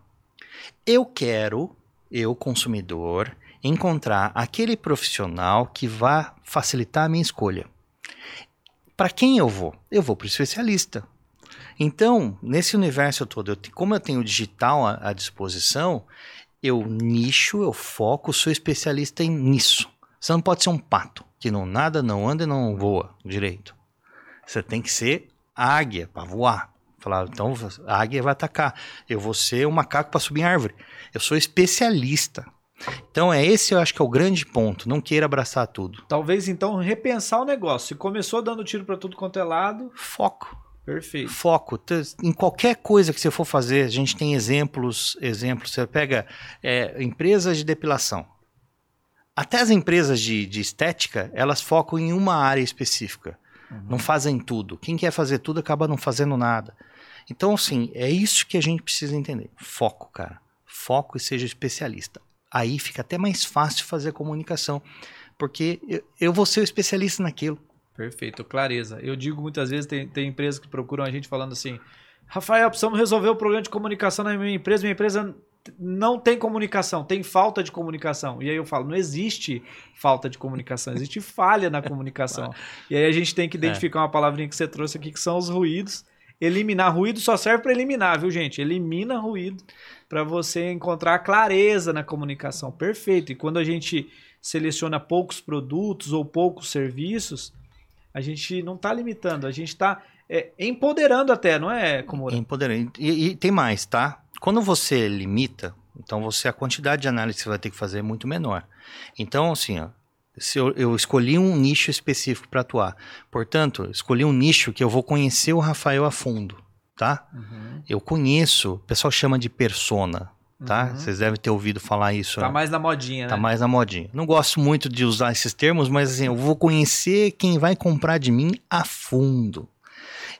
Eu quero, eu consumidor, encontrar aquele profissional que vá facilitar a minha escolha. Para quem eu vou? Eu vou para o especialista. Então, nesse universo todo, eu, como eu tenho digital à, à disposição, eu nicho, eu foco, sou especialista em, nisso. Você não pode ser um pato que não nada, não anda e não voa direito. Você tem que ser águia para voar. Falar, então a águia vai atacar. Eu vou ser um macaco para subir em árvore. Eu sou especialista. Então é esse eu acho que é o grande ponto. Não queira abraçar tudo. Talvez então repensar o negócio. Se começou dando tiro para tudo quanto é lado, foco. Perfeito. Foco. Em qualquer coisa que você for fazer, a gente tem exemplos. Exemplos. Você pega é, empresas de depilação. Até as empresas de, de estética, elas focam em uma área específica. Uhum. Não fazem tudo. Quem quer fazer tudo acaba não fazendo nada. Então, assim, é isso que a gente precisa entender. Foco, cara. Foco e seja especialista. Aí fica até mais fácil fazer a comunicação, porque eu, eu vou ser o especialista naquilo. Perfeito, clareza. Eu digo muitas vezes, tem, tem empresas que procuram a gente falando assim, Rafael, precisamos resolver o problema de comunicação na minha empresa. Minha empresa não tem comunicação, tem falta de comunicação. E aí eu falo, não existe falta de comunicação, existe falha na comunicação. e aí a gente tem que é. identificar uma palavrinha que você trouxe aqui, que são os ruídos. Eliminar ruído só serve para eliminar, viu, gente? Elimina ruído para você encontrar clareza na comunicação. Perfeito. E quando a gente seleciona poucos produtos ou poucos serviços, a gente não está limitando, a gente está é, empoderando até, não é, como Empoderando. E, e tem mais, tá? Quando você limita, então você a quantidade de análise que você vai ter que fazer é muito menor. Então, assim, ó, se eu, eu escolhi um nicho específico para atuar, portanto, escolhi um nicho que eu vou conhecer o Rafael a fundo. tá? Uhum. Eu conheço, o pessoal chama de persona, tá? Uhum. Vocês devem ter ouvido falar isso. Tá né? mais na modinha, Tá né? mais na modinha. Não gosto muito de usar esses termos, mas assim, eu vou conhecer quem vai comprar de mim a fundo.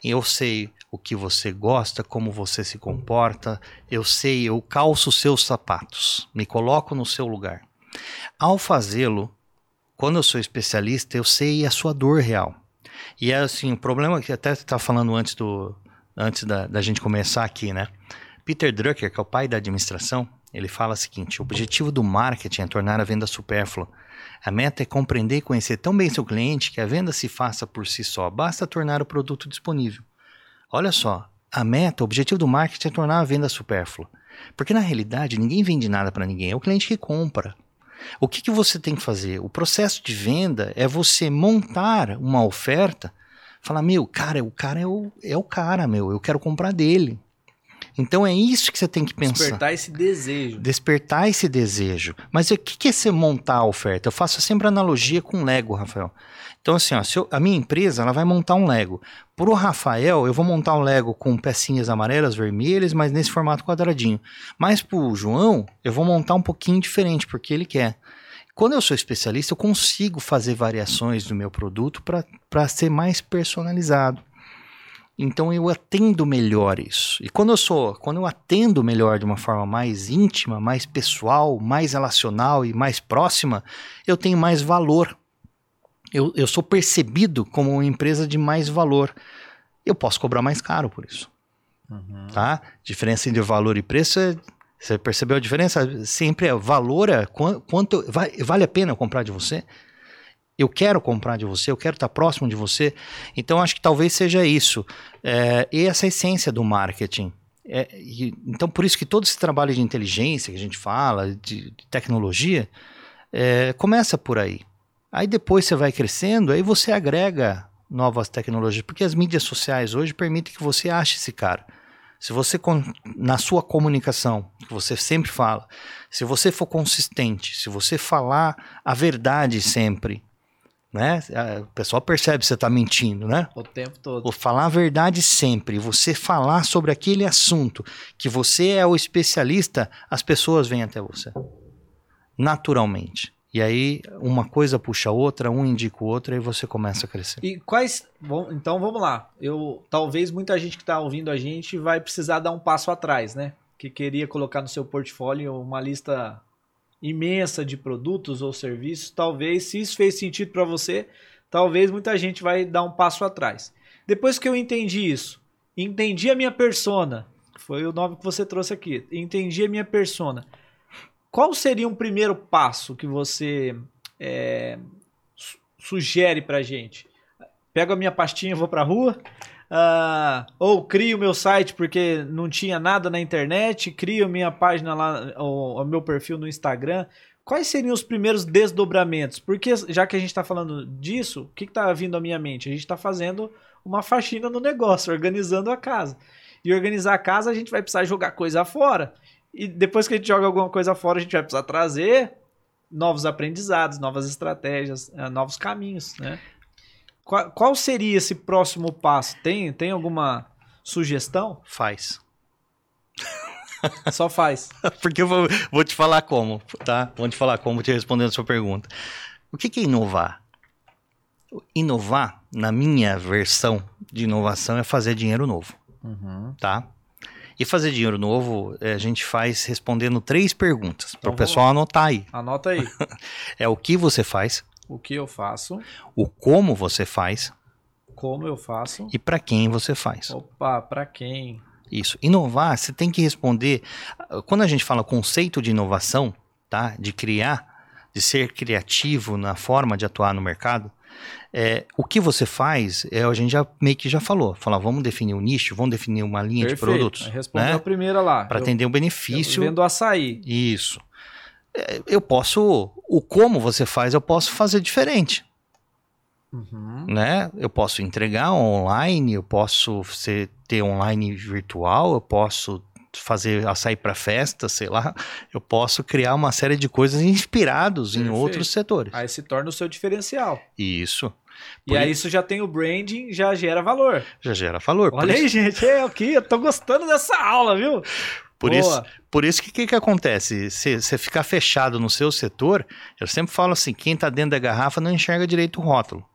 Eu sei o que você gosta, como você se comporta, eu sei, eu calço seus sapatos, me coloco no seu lugar. Ao fazê-lo, quando eu sou especialista, eu sei a sua dor real. E é assim, o problema que até estava falando antes do antes da, da gente começar aqui, né? Peter Drucker, que é o pai da administração, ele fala o seguinte: o objetivo do marketing é tornar a venda supérflua. A meta é compreender e conhecer tão bem seu cliente que a venda se faça por si só, basta tornar o produto disponível. Olha só, a meta, o objetivo do marketing é tornar a venda supérflua. Porque na realidade ninguém vende nada para ninguém, é o cliente que compra. O que, que você tem que fazer? O processo de venda é você montar uma oferta, falar, meu, cara, o cara é o, é o cara, meu, eu quero comprar dele. Então é isso que você tem que pensar Despertar esse desejo. despertar esse desejo. Mas o que é você montar a oferta? Eu faço sempre analogia com Lego, Rafael. Então, assim, ó, eu- a minha empresa ela vai montar um Lego. Pro Rafael, eu vou montar um Lego com pecinhas amarelas, vermelhas, mas nesse formato quadradinho. Mas pro João, eu vou montar um pouquinho diferente, porque ele quer. Quando eu sou especialista, eu consigo fazer variações do meu produto para ser mais personalizado. Então eu atendo melhor isso. E quando eu sou, quando eu atendo melhor de uma forma mais íntima, mais pessoal, mais relacional e mais próxima, eu tenho mais valor. Eu, eu sou percebido como uma empresa de mais valor. Eu posso cobrar mais caro por isso, Uhum. tá? Diferença entre valor e preço é você percebeu a diferença? Sempre é valor, é quan- quanto vale a pena eu comprar de você? Eu quero comprar de você, eu quero estar próximo de você. Então, acho que talvez seja isso. É, e essa essência do marketing. É, e- então, por isso que todo esse trabalho de inteligência que a gente fala, de, de tecnologia, é, começa por aí. Aí depois você vai crescendo, aí você agrega novas tecnologias, porque as mídias sociais hoje permitem que você ache esse cara. Se você, na sua comunicação, que você sempre fala, se você for consistente, se você falar a verdade sempre, né? O pessoal percebe que você está mentindo, né? O tempo todo. Ou falar a verdade sempre, você falar sobre aquele assunto que você é o especialista, as pessoas vêm até você. Naturalmente. E aí, uma coisa puxa a outra, um indica o outro, aí você começa a crescer. E quais. Bom, então vamos lá. Eu talvez muita gente que está ouvindo a gente vai precisar dar um passo atrás, né? Que queria colocar no seu portfólio uma lista imensa de produtos ou serviços. Talvez, se isso fez sentido para você, talvez muita gente vai dar um passo atrás. Depois que eu entendi isso, entendi a minha persona, foi o nome que você trouxe aqui. Entendi a minha persona. Qual seria um primeiro passo que você é, su- sugere pra gente? Pego a minha pastinha vou pra rua? Ah, ou crio meu site porque não tinha nada na internet, crio minha página lá, o, meu perfil no Instagram. Quais seriam os primeiros desdobramentos? Porque já que a gente está falando disso, o que está vindo à minha mente? A gente está fazendo uma faxina no negócio, organizando a casa. E organizar a casa, a gente vai precisar jogar coisa fora. E depois que a gente joga alguma coisa fora, a gente vai precisar trazer novos aprendizados, novas estratégias, eh, novos caminhos, né? Qual, qual seria esse próximo passo? Tem, tem alguma sugestão? Faz. Só faz. Porque eu vou, vou te falar como, tá? Vou te falar como te respondendo a sua pergunta. O que que é inovar? Inovar, na minha versão de inovação, é fazer dinheiro novo, tá? E fazer dinheiro novo, eh, a gente faz respondendo três perguntas, para Então o pessoal anotar aí. Anota aí. É o que você faz, O que eu faço, o como você faz como eu faço. e para quem você faz. Opa, pra quem? Isso. Inovar, você tem que responder. Quando a gente fala conceito de inovação, tá? De criar, de ser criativo na forma de atuar no mercado, é, o que você faz, é, a gente já meio que já falou. Falar, vamos definir um nicho, vamos definir uma linha de produtos. Respondeu né? a primeira lá. Para Eu- atender um eu benefício. Vendo açaí. Isso. É, Eu posso. O como você faz, eu posso fazer diferente. Uhum. né? Eu posso entregar online, eu posso ser, ter online virtual, eu posso fazer açaí para festa, sei lá, eu posso criar uma série de coisas inspirados em Perfeito. outros setores. Aí se torna o seu diferencial. Isso. E Por aí isso- isso já tem o branding, já gera valor. Já gera valor. Olha isso- aí, gente, é aqui, eu tô gostando dessa aula, viu? Por Boa. isso, por isso que o que, que acontece? Se você ficar fechado no seu setor, eu sempre falo assim: quem está dentro da garrafa não enxerga direito o rótulo.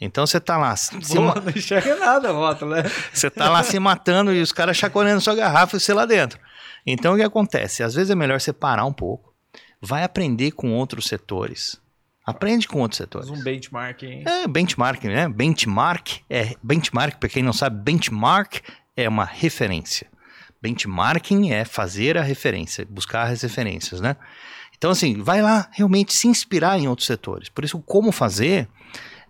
Então você tá lá, se, Boa, ma- não enxerga nada, rótulo, né? você tá lá se matando e os caras chacoalhando sua garrafa e você lá dentro. Então o que acontece? Às vezes é melhor você parar um pouco, vai aprender com outros setores. Aprende com outros setores. Um benchmark, hein? É benchmark, né? Benchmark é benchmark, para quem não sabe, benchmark é uma referência. Benchmarking é fazer a referência, buscar as referências, né? Então, assim, vai lá realmente se inspirar em outros setores. Por isso, como fazer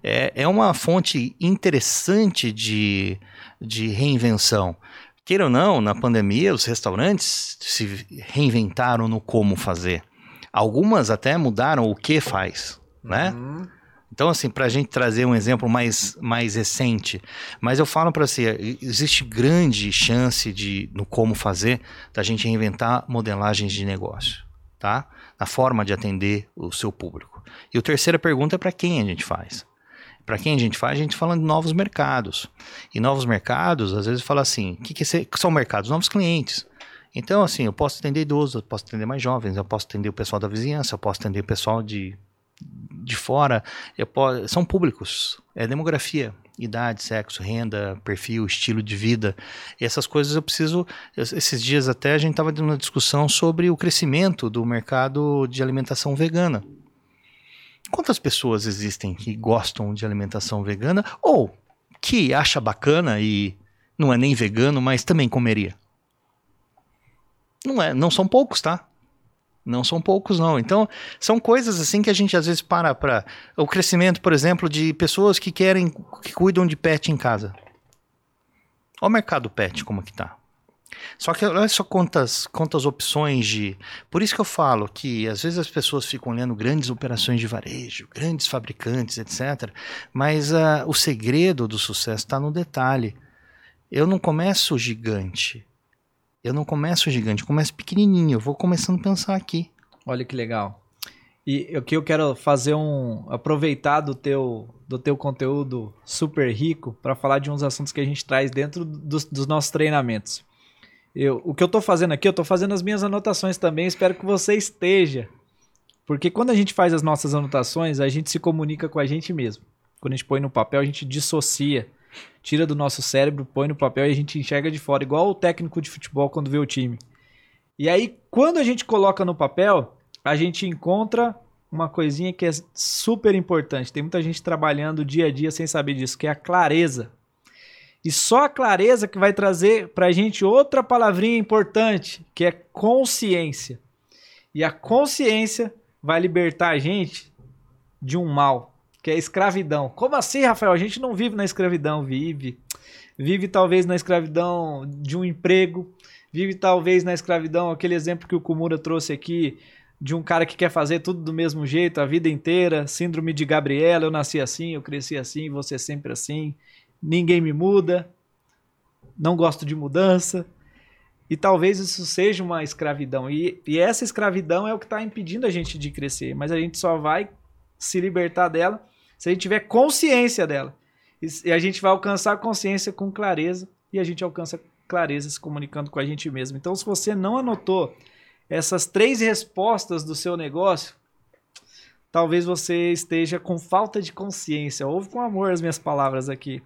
é, é uma fonte interessante de, de reinvenção. Queira ou não, na pandemia, os restaurantes se reinventaram no como fazer. Algumas até mudaram o que faz, né? Hum, Então, assim, para a gente trazer um exemplo mais, mais recente, mas eu falo para você, existe grande chance de, no como fazer, da gente reinventar modelagens de negócio, tá? Na forma de atender o seu público. E a terceira pergunta é para quem a gente faz. Para quem a gente faz, a gente fala de novos mercados. E novos mercados, às vezes fala assim, o que, que são mercados? Novos clientes. Então, assim, eu posso atender idosos, eu posso atender mais jovens, eu posso atender o pessoal da vizinhança, eu posso atender o pessoal de, de fora, eu po- são públicos, é demografia, idade, sexo, renda, perfil, estilo de vida. E essas coisas eu preciso. es- Esses dias até a gente estava tendo uma discussão sobre o crescimento do mercado de alimentação vegana. Quantas pessoas existem que gostam de alimentação vegana ou que acha bacana e não é nem vegano, mas também comeria? Não é, não são poucos, tá? Não são poucos, não. Então, são coisas assim que a gente às vezes para para o crescimento, por exemplo, de pessoas que querem que cuidam de pet em casa. Olha o mercado pet como que tá. Só que olha só quantas quantas opções de. Por isso que eu falo que às vezes as pessoas ficam olhando grandes operações de varejo, grandes fabricantes, etc. Mas ah, o segredo do sucesso está no detalhe. Eu não começo gigante. Eu não começo gigante, eu começo pequenininho. Eu vou começando a pensar aqui. Olha que legal. E o que eu quero fazer um aproveitar do teu do teu conteúdo super rico para falar de uns assuntos que a gente traz dentro dos, dos nossos treinamentos. Eu, o que eu tô fazendo aqui, eu tô fazendo as minhas anotações também, espero que você esteja. Porque quando a gente faz as nossas anotações, a gente se comunica com a gente mesmo. Quando a gente põe no papel, a gente dissocia, tira do nosso cérebro, põe no papel e a gente enxerga de fora, igual o técnico de futebol quando vê o time. E aí, quando a gente coloca no papel, a gente encontra uma coisinha que é super importante. Tem muita gente trabalhando dia a dia sem saber disso, que é a clareza. E só a clareza que vai trazer pra gente outra palavrinha importante, que é consciência. E a consciência vai libertar a gente de um mal, que é escravidão. Como assim, Rafael? A gente não vive na escravidão, vive. Vive talvez na escravidão de um emprego, vive talvez na escravidão, aquele exemplo que o Kumura trouxe aqui, de um cara que quer fazer tudo do mesmo jeito a vida inteira, síndrome de Gabriela, eu nasci assim, eu cresci assim, você sempre assim, ninguém me muda, não gosto de mudança. E talvez isso seja uma escravidão. E, e essa escravidão é o que está impedindo a gente de crescer. Mas a gente só vai se libertar dela se a gente tiver consciência dela. E, a gente vai alcançar a consciência com clareza. E a gente alcança clareza se comunicando com a gente mesmo. Então, se você não anotou essas três respostas do seu negócio, talvez você esteja com falta de consciência. Ouve com amor as minhas palavras aqui.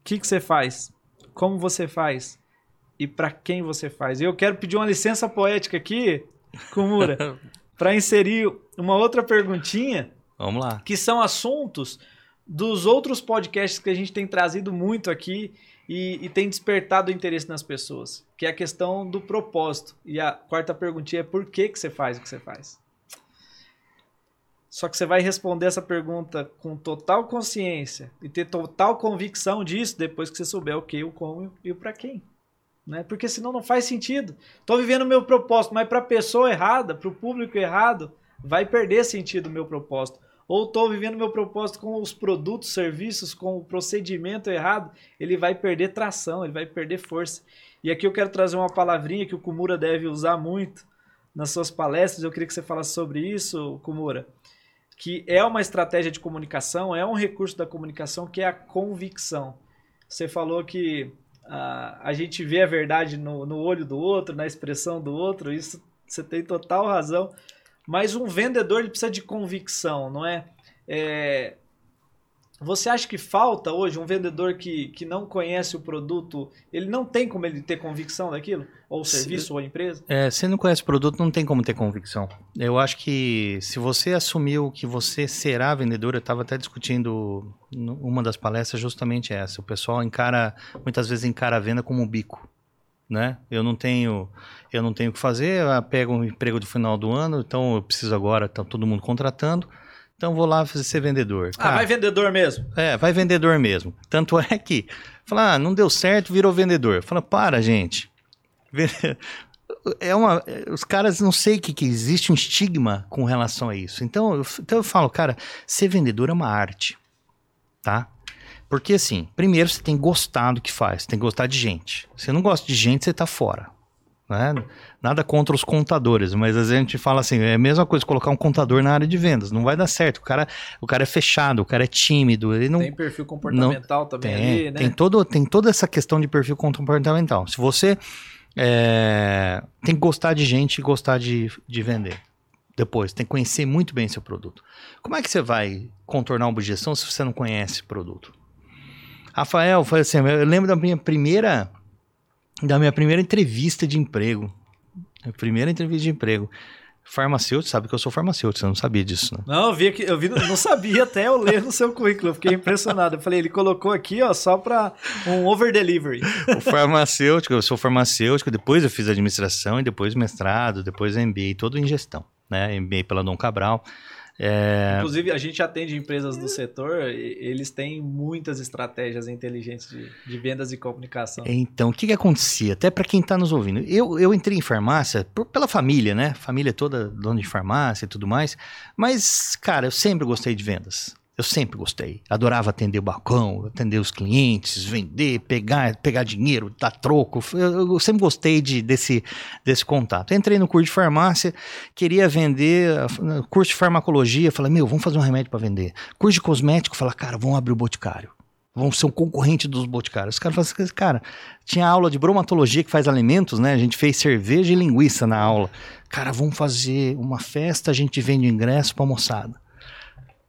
O que, que você faz? Como você faz? E para quem você faz? Eu quero pedir uma licença poética aqui, Kumura, para inserir uma outra perguntinha, Vamos lá. que são assuntos dos outros podcasts que a gente tem trazido muito aqui e, e tem despertado interesse nas pessoas, que é a questão do propósito. E a quarta perguntinha é por que, que você faz o que você faz? Só que você vai responder essa pergunta com total consciência e ter total convicção disso depois que você souber o que, o como e o para quem. Né? Porque senão não faz sentido. Estou vivendo o meu propósito, mas para a pessoa errada, para o público errado, vai perder sentido o meu propósito. Ou estou vivendo meu propósito com os produtos, serviços, com o procedimento errado, ele vai perder tração, ele vai perder força. E aqui eu quero trazer uma palavrinha que o Kumura deve usar muito nas suas palestras. Eu queria que você falasse sobre isso, Kumura. Que é uma estratégia de comunicação, é um recurso da comunicação que é a convicção. Você falou que a, a gente vê a verdade no, no olho do outro, na expressão do outro, isso você tem total razão. Mas um vendedor ele precisa de convicção, não é? é você acha que falta hoje um vendedor que, que não conhece o produto, ele não tem como ele ter convicção daquilo? Ou o serviço, se, ou a empresa? É, se não conhece o produto, não tem como ter convicção. Eu acho que se você assumiu que você será vendedor, eu estava até discutindo uma das palestras justamente essa. O pessoal encara, muitas vezes encara a venda como um bico. Né? Eu não tenho, eu não tenho o que fazer, eu pego um emprego do final do ano, então eu preciso agora, tá todo mundo contratando então vou lá ser vendedor. Ah, vai vendedor mesmo? É, vai vendedor mesmo. Tanto é que, fala, ah, não deu certo, virou vendedor. Fala, para, gente. É uma, os caras não sei que, que existe um estigma com relação a isso. Então eu, então eu falo, cara, ser vendedor é uma arte, tá? Porque assim, primeiro você tem que gostar do que faz, tem que gostar de gente. Se não gosta de gente, você tá fora. Né? Nada contra os contadores, mas às vezes a gente fala assim, é a mesma coisa colocar um contador na área de vendas, não vai dar certo. O cara, o cara é fechado, o cara é tímido, ele não tem perfil comportamental não, também tem, ali, né? Tem todo, tem toda essa questão de perfil comportamental. Se você é, tem que gostar de gente e gostar de, de vender. Depois, tem que conhecer muito bem seu produto. Como é que você vai contornar uma objeção se você não conhece o produto? Rafael, foi assim, eu lembro da minha primeira da minha primeira entrevista de emprego. A primeira entrevista de emprego. Farmacêutico, sabe que eu sou farmacêutico, você não sabia disso, né? Não, eu vi aqui, eu vi, não sabia até eu ler no seu currículo, eu fiquei impressionado. Eu falei, ele colocou aqui, ó, só para um over delivery. O farmacêutico, eu sou farmacêutico, depois eu fiz administração e depois mestrado, depois MBA, todo em gestão, né? MBA pela Dom Cabral. É... Inclusive, a gente atende empresas do setor, eles têm muitas estratégias inteligentes de, de vendas e comunicação. Então, o que, que acontecia? Até para quem está nos ouvindo, eu, eu entrei em farmácia por, pela família, né? Família toda dona de farmácia e tudo mais. Mas, cara, eu sempre gostei de vendas. Eu sempre gostei. Adorava atender o balcão, atender os clientes, vender, pegar, pegar dinheiro, dar troco. Eu, eu sempre gostei de, desse, desse contato. Entrei no curso de farmácia, queria vender, curso de farmacologia, falei, meu, vamos fazer um remédio para vender. Curso de cosmético, falei, cara, vamos abrir o boticário. Vamos ser um concorrente dos boticários. Os caras falaram assim, cara, tinha aula de bromatologia que faz alimentos, né? A gente fez cerveja e linguiça na aula. Cara, vamos fazer uma festa, a gente vende ingresso pra moçada.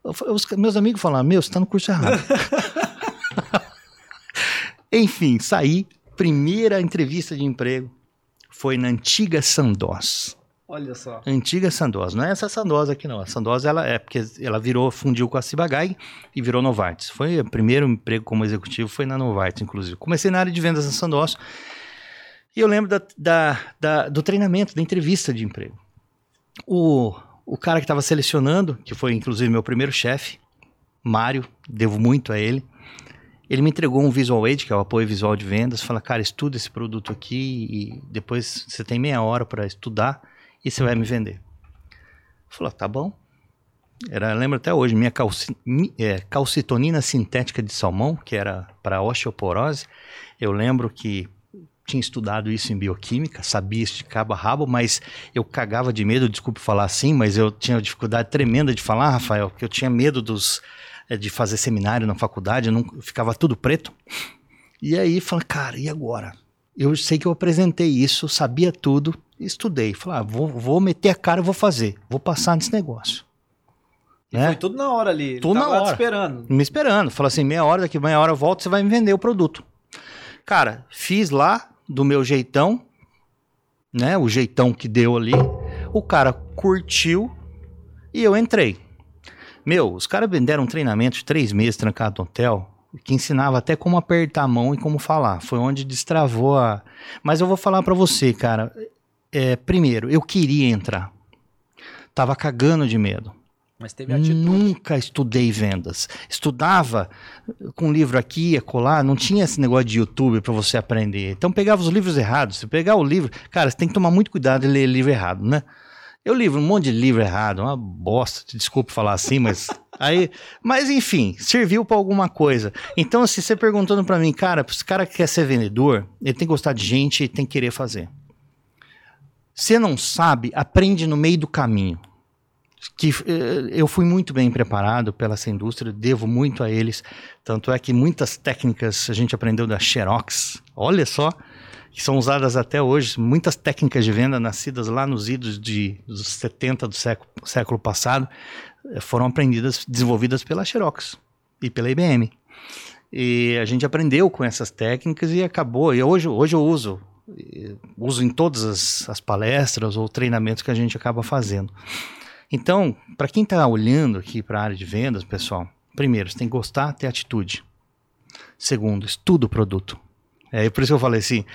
Os meus amigos falaram: Meu, você está no curso errado. Enfim, saí. Primeira entrevista de emprego foi na antiga Sandós. Olha só. Antiga Sandós. Não é essa Sandós aqui, não. A Sandós, ela é porque ela virou, fundiu com a Cibagai e virou Novartis. Foi o primeiro emprego como executivo, foi na Novartis, inclusive. Comecei na área de vendas na Sandós. E eu lembro da, da, da, do treinamento, da entrevista de emprego. O o cara que estava selecionando, que foi inclusive meu primeiro chefe, Mário, devo muito a ele. Ele me entregou um Visual Aid, que é o apoio visual de vendas, fala, cara, estuda esse produto aqui e depois você tem meia hora para estudar e você vai me vender. Falou, tá bom. Era, lembro até hoje, minha calci, é, calcitonina sintética de salmão, que era para osteoporose. Eu lembro que tinha estudado isso em bioquímica, sabia isso de cabo a rabo, mas eu cagava de medo, desculpe falar assim, mas eu tinha dificuldade tremenda de falar, Rafael, porque eu tinha medo dos, é, de fazer seminário na faculdade, não, ficava tudo preto. E aí, falei, cara, e agora? Eu sei que eu apresentei isso, sabia tudo, estudei. Falei, ah, vou, vou meter a cara e vou fazer, vou passar nesse negócio. Né? Foi tudo na hora ali. Tudo na hora. esperando. Me esperando. Falei assim, meia hora, daqui meia hora eu volto, você vai me vender o produto. Cara, fiz lá, do meu jeitão, né? O jeitão que deu ali. O cara curtiu e eu entrei. Meu, os caras venderam um treinamento de três meses trancado no hotel que ensinava até como apertar a mão e como falar. Foi onde destravou a. Mas eu vou falar para você, cara. É, primeiro, eu queria entrar. Tava cagando de medo. Mas teve atitude. Nunca estudei vendas. Estudava com um livro aqui, colar, não tinha esse negócio de YouTube para você aprender. Então pegava os livros errados. Se pegar o livro, cara, você tem que tomar muito cuidado de ler livro errado, né? Eu livro um monte de livro errado, uma bosta, desculpe falar assim, mas aí, mas enfim, serviu para alguma coisa. Então, se você perguntando para mim, cara, esse cara que quer ser vendedor, ele tem que gostar de gente e tem que querer fazer. Você não sabe, aprende no meio do caminho. Que eh, eu fui muito bem preparado pela essa indústria, devo muito a eles. Tanto é que muitas técnicas a gente aprendeu da Xerox. Olha só, que são usadas até hoje, muitas técnicas de venda nascidas lá nos idos de, dos 70 do século, século passado eh, foram aprendidas, desenvolvidas pela Xerox e pela IBM. E a gente aprendeu com essas técnicas e acabou. E hoje, hoje eu uso, uso em todas as, as palestras ou treinamentos que a gente acaba fazendo. Então, para quem está olhando aqui para a área de vendas, pessoal, primeiro, você tem que gostar, ter atitude. Segundo, estuda o produto. É por isso que eu falei assim,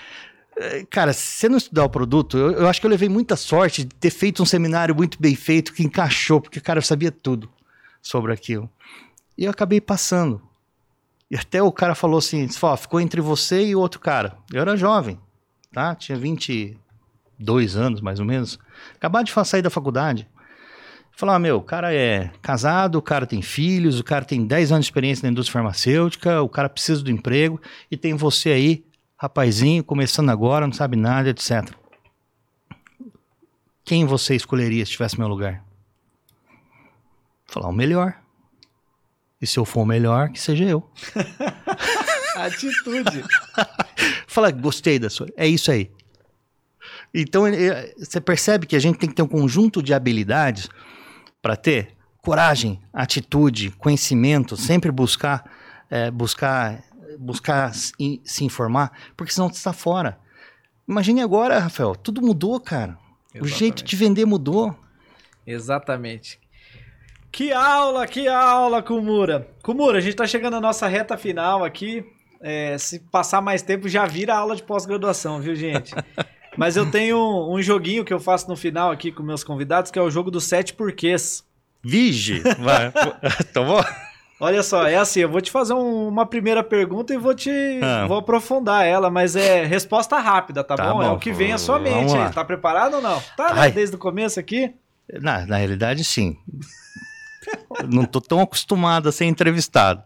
é, cara, se você não estudar o produto, eu, eu, acho que eu levei muita sorte de ter feito um seminário muito bem feito que encaixou, porque, cara, eu sabia tudo sobre aquilo. E eu acabei passando. E até o cara falou assim: ficou entre você e o outro cara. Eu era jovem, tá? Tinha 22 anos, mais ou menos. Acabado de sair da faculdade. Falar, meu, o cara é casado, o cara tem filhos, o cara tem 10 anos de experiência na indústria farmacêutica, o cara precisa do emprego e tem você aí rapazinho, começando agora, não sabe nada, etc. Quem você escolheria se tivesse meu lugar? Falar o melhor. E se eu for o melhor, que seja eu. Atitude. Fala, gostei da sua. É isso aí. Então, você percebe que a gente tem que ter um conjunto de habilidades para ter coragem, atitude, conhecimento, sempre buscar, é, buscar buscar se informar, porque senão você está fora. Imagine agora, Rafael, tudo mudou, cara. Exatamente. O jeito de vender mudou. Exatamente. Que aula, que aula, Kumura. Kumura, a gente está chegando à nossa reta final aqui. É, se passar mais tempo, já vira aula de pós-graduação, viu, gente? Mas eu tenho um, joguinho que eu faço no final aqui com meus convidados, que é o jogo dos sete porquês. Vige! Tomou? Olha só, é assim, eu vou te fazer um, uma primeira pergunta e vou te ah. vou aprofundar ela, mas é resposta rápida, tá, tá bom? bom? É o que vem à sua mente. Tá preparado ou não? Tá, né? Desde o começo aqui? Na, na realidade, sim. Não tô tão acostumado a ser entrevistado.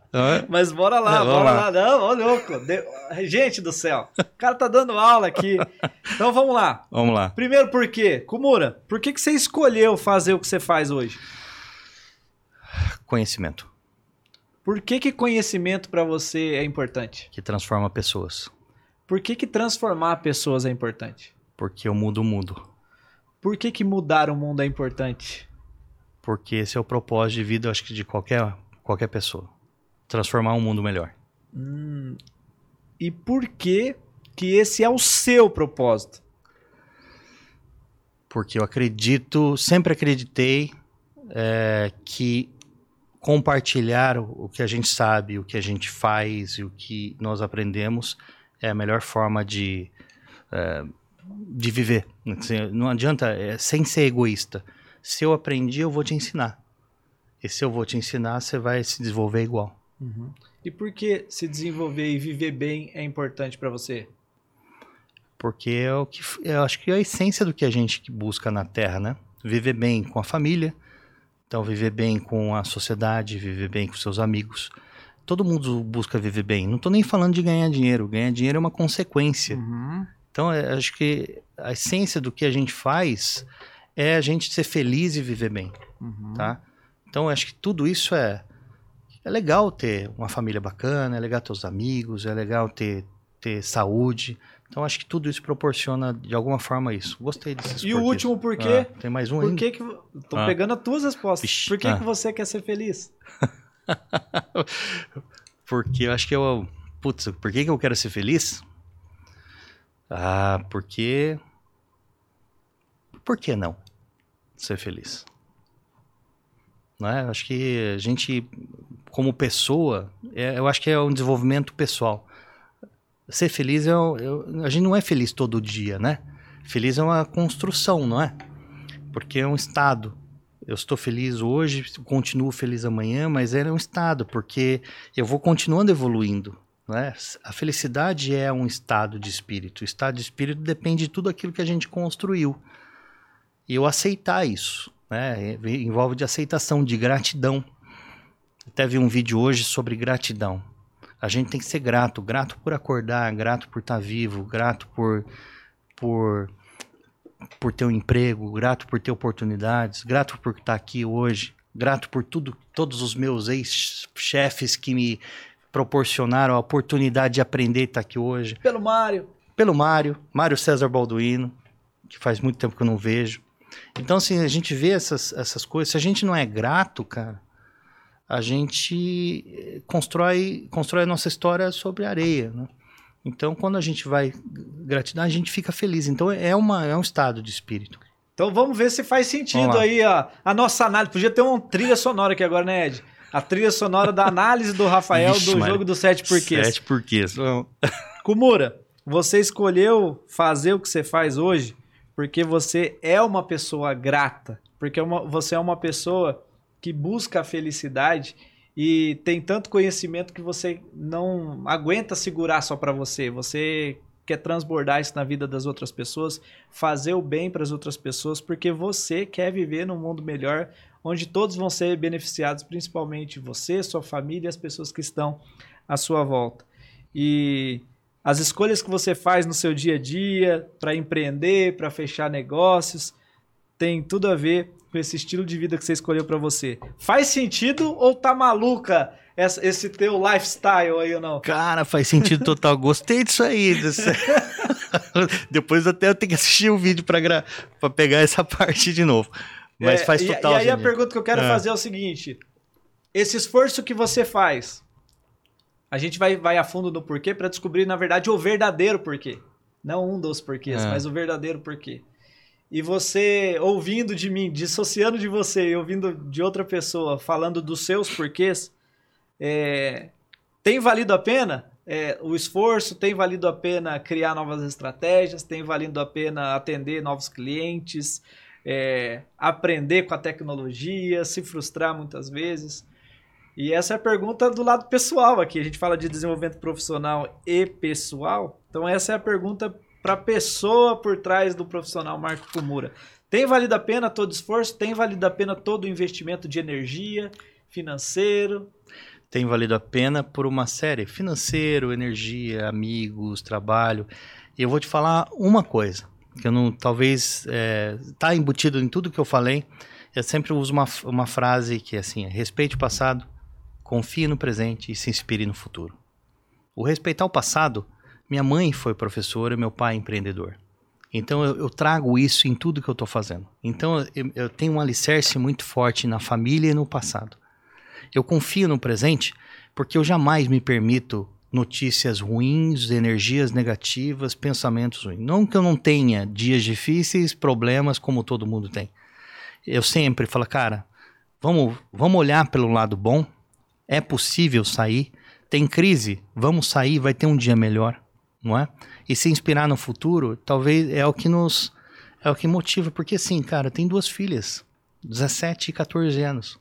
Mas bora lá, é, bora lá. lá. Não, ô louco. De... Gente do céu, o cara tá dando aula aqui. Então vamos lá. Vamos lá. Primeiro, por quê? Kumura, por que, que você escolheu fazer o que você faz hoje? Conhecimento. Por que, que conhecimento para você é importante? Que transforma pessoas. Por que, que transformar pessoas é importante? Porque eu mudo o mundo. Por que, que mudar o mundo é importante? Porque esse é o propósito de vida, acho que de qualquer, qualquer pessoa. Transformar um mundo melhor. Hum, e por que, que esse é o seu propósito? Porque eu acredito, sempre acreditei é, que compartilhar o, que a gente sabe, o que a gente faz e o que nós aprendemos é a melhor forma de, é, de viver. Assim, não adianta, é, sem ser egoísta. Se eu aprendi, eu vou te ensinar. E se eu vou te ensinar, você vai se desenvolver igual. Uhum. E por que se desenvolver e viver bem é importante para você? Porque é o que eu acho que é a essência do que a gente busca na Terra, né? Viver bem com a família, então, viver bem com a sociedade, viver bem com seus amigos. Todo mundo busca viver bem. Não estou nem falando de ganhar dinheiro. Ganhar dinheiro é uma consequência. Uhum. Então, é, acho que a essência do que a gente faz é a gente ser feliz e viver bem, uhum. tá? Então, acho que tudo isso é é legal ter uma família bacana, é legal ter os amigos, é legal ter ter saúde, então acho que tudo isso proporciona de alguma forma isso. Gostei desses E o último por quê? Ah, tem mais um por ainda. Que que... Tô ah. pegando as tuas respostas. Vixe. Por que, ah. que você quer ser feliz? porque eu acho que eu... Putz, por que, que eu quero ser feliz? Ah, porque... Por que não ser feliz? Não é? Acho que a gente, como pessoa, é, eu acho que é um desenvolvimento pessoal ser feliz é, é, a gente não é feliz todo dia, né? Feliz é uma construção, não é? Porque é um estado. Eu estou feliz hoje, continuo feliz amanhã, mas é um estado, porque eu vou continuando evoluindo. Né? A felicidade é um estado de espírito. O estado de espírito depende de tudo aquilo que a gente construiu. E eu aceitar isso, né? Envolve de aceitação, de gratidão. Até vi um vídeo hoje sobre gratidão. A gente tem que ser grato, grato por acordar, grato por estar vivo, grato por por por ter um emprego, grato por ter oportunidades, grato por estar aqui hoje, grato por tudo, todos os meus ex-chefes que me proporcionaram a oportunidade de aprender e estar aqui hoje. Pelo Mário. Pelo Mário, Mário César Balduino, que faz muito tempo que eu não vejo. Então, assim, a gente vê essas, essas coisas. Se a gente não é grato, cara, a gente constrói, constrói a nossa história sobre areia, né? Então, quando a gente vai gratidão, a gente fica feliz. Então, é, uma, é um estado de espírito. Então, vamos ver se faz sentido aí a, a nossa análise. Podia ter uma trilha sonora aqui agora, né, Ed? A trilha sonora da análise do Rafael Vixe, do jogo dos sete porquês. Sete porquês. Kumura, você escolheu fazer o que você faz hoje porque você é uma pessoa grata, porque uma, você é uma pessoa que busca a felicidade e tem tanto conhecimento que você não aguenta segurar só para você. Você quer transbordar isso na vida das outras pessoas, fazer o bem para as outras pessoas, porque você quer viver num mundo melhor, onde todos vão ser beneficiados, principalmente você, sua família e as pessoas que estão à sua volta. E as escolhas que você faz no seu dia a dia para empreender, para fechar negócios, tem tudo a ver com esse estilo de vida que você escolheu para você. Faz sentido ou tá maluca esse teu lifestyle aí ou não? Cara, faz sentido total. Gostei disso aí. Depois até eu tenho que assistir o um vídeo para pegar essa parte de novo. Mas é, faz total. E, e aí a pergunta que eu quero é. fazer é o seguinte: esse esforço que você faz, a gente vai, vai a fundo no porquê para descobrir, na verdade, o verdadeiro porquê. Não um dos porquês, é. mas o verdadeiro porquê. E você ouvindo de mim, dissociando de você e ouvindo de outra pessoa falando dos seus porquês, é, tem valido a pena? É, o esforço tem valido a pena criar novas estratégias, tem valido a pena atender novos clientes, é, aprender com a tecnologia, se frustrar muitas vezes. E essa é a pergunta do lado pessoal aqui. A gente fala de desenvolvimento profissional e pessoal. Então, essa é a pergunta para a pessoa por trás do profissional Marco Kumura. Tem valido a pena todo esforço? Tem valido a pena todo o investimento de energia, financeiro? Tem valido a pena por uma série: financeiro, energia, amigos, trabalho. E eu vou te falar uma coisa que eu não, talvez está é, tá embutido em tudo que eu falei. Eu sempre uso uma, uma frase que é assim: respeite o passado, confie no presente e se inspire no futuro. O respeitar o passado, minha mãe foi professora, meu pai empreendedor. Então eu, eu trago isso em tudo que eu estou fazendo. Então eu, eu tenho um alicerce muito forte na família e no passado. Eu confio no presente porque eu jamais me permito notícias ruins, energias negativas, pensamentos ruins. Não que eu não tenha dias difíceis, problemas como todo mundo tem. Eu sempre falo, cara, vamos, vamos olhar pelo lado bom é possível sair. Tem crise, vamos sair, vai ter um dia melhor, não é? E se inspirar no futuro, talvez é o que nos é o que motiva, porque assim, cara, tem duas filhas, 17 e 14 anos.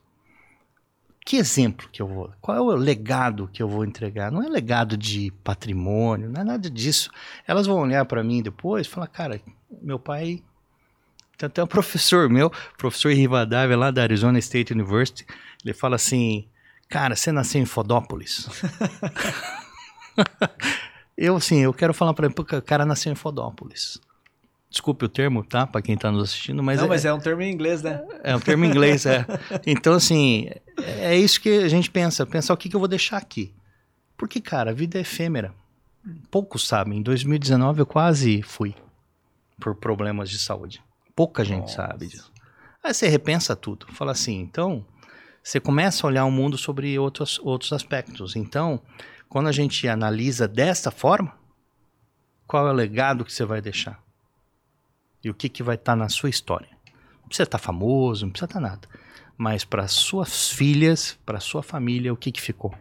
Que exemplo que eu vou? Qual é o legado que eu vou entregar? Não é legado de patrimônio, não é nada disso. Elas vão olhar para mim depois e falar, cara, meu pai tem até um professor meu, professor Rivadavia lá da Arizona State University, ele fala assim: Cara, você nasceu em Fodópolis. eu, assim, eu quero falar para ele, porque o cara nasceu em Fodópolis. Desculpe o termo, tá? Para quem está nos assistindo, mas Não, é, mas é um termo em inglês, né? É um termo em inglês, é. Então, assim, é isso que a gente pensa. Pensar o que, que eu vou deixar aqui. Porque, cara, a vida é efêmera. Poucos sabem. Em 2019 eu quase fui por problemas de saúde. Pouca gente Nossa. sabe disso. Aí você repensa tudo. Fala assim, então, você começa a olhar o mundo sobre outros, outros aspectos. Então, quando a gente analisa desta forma, qual é o legado que você vai deixar? E o que, que vai estar tá na sua história? Não precisa estar tá famoso, não precisa estar tá nada. Mas para suas filhas, para sua família, o que, que ficou?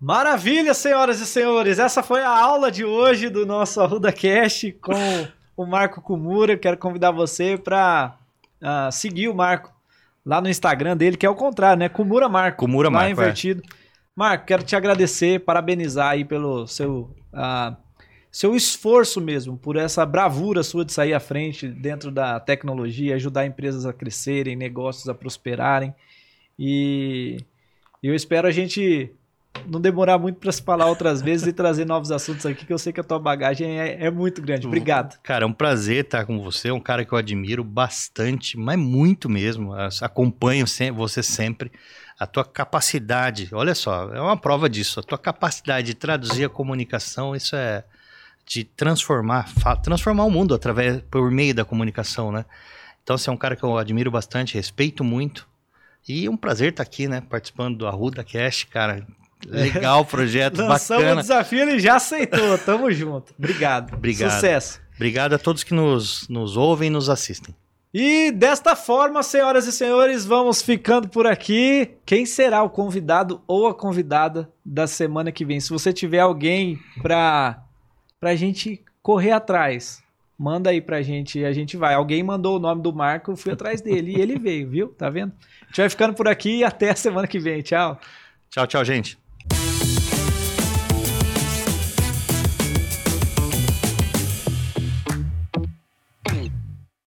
Maravilha, senhoras e senhores. Essa foi a aula de hoje do nosso Arruda Cast com o Marco Kumura. Quero convidar você para uh, seguir o Marco lá no Instagram dele, que é o contrário, né? Kumura Marco. Kumura lá Marco. invertido. É. Marco, quero te agradecer, parabenizar aí pelo seu uh, seu esforço mesmo, por essa bravura sua de sair à frente dentro da tecnologia, ajudar empresas a crescerem, negócios a prosperarem. E eu espero a gente não demorar muito para se falar outras vezes e trazer novos assuntos aqui, que eu sei que a tua bagagem é, é muito grande. Obrigado. Cara, é um prazer estar com você, é um cara que eu admiro bastante, mas muito mesmo. Acompanho você sempre. A tua capacidade, olha só, é uma prova disso. A tua capacidade de traduzir a comunicação, isso é de transformar, transformar o mundo através por meio da comunicação, né? Então você é um cara que eu admiro bastante, respeito muito. E é um prazer estar aqui, né, participando do Arruda Cast, cara. Legal o projeto, Lançamos bacana. o desafio, ele já aceitou. Tamo junto. Obrigado. Obrigado. Sucesso. Obrigado a todos que nos, nos ouvem e nos assistem. E desta forma, senhoras e senhores, vamos ficando por aqui. Quem será o convidado ou a convidada da semana que vem? Se você tiver alguém para a gente correr atrás, manda aí pra gente e a gente vai. Alguém mandou o nome do Marco, eu fui atrás dele e ele veio, viu? Tá vendo? A gente vai ficando por aqui e até a semana que vem. Tchau. Tchau, tchau, gente.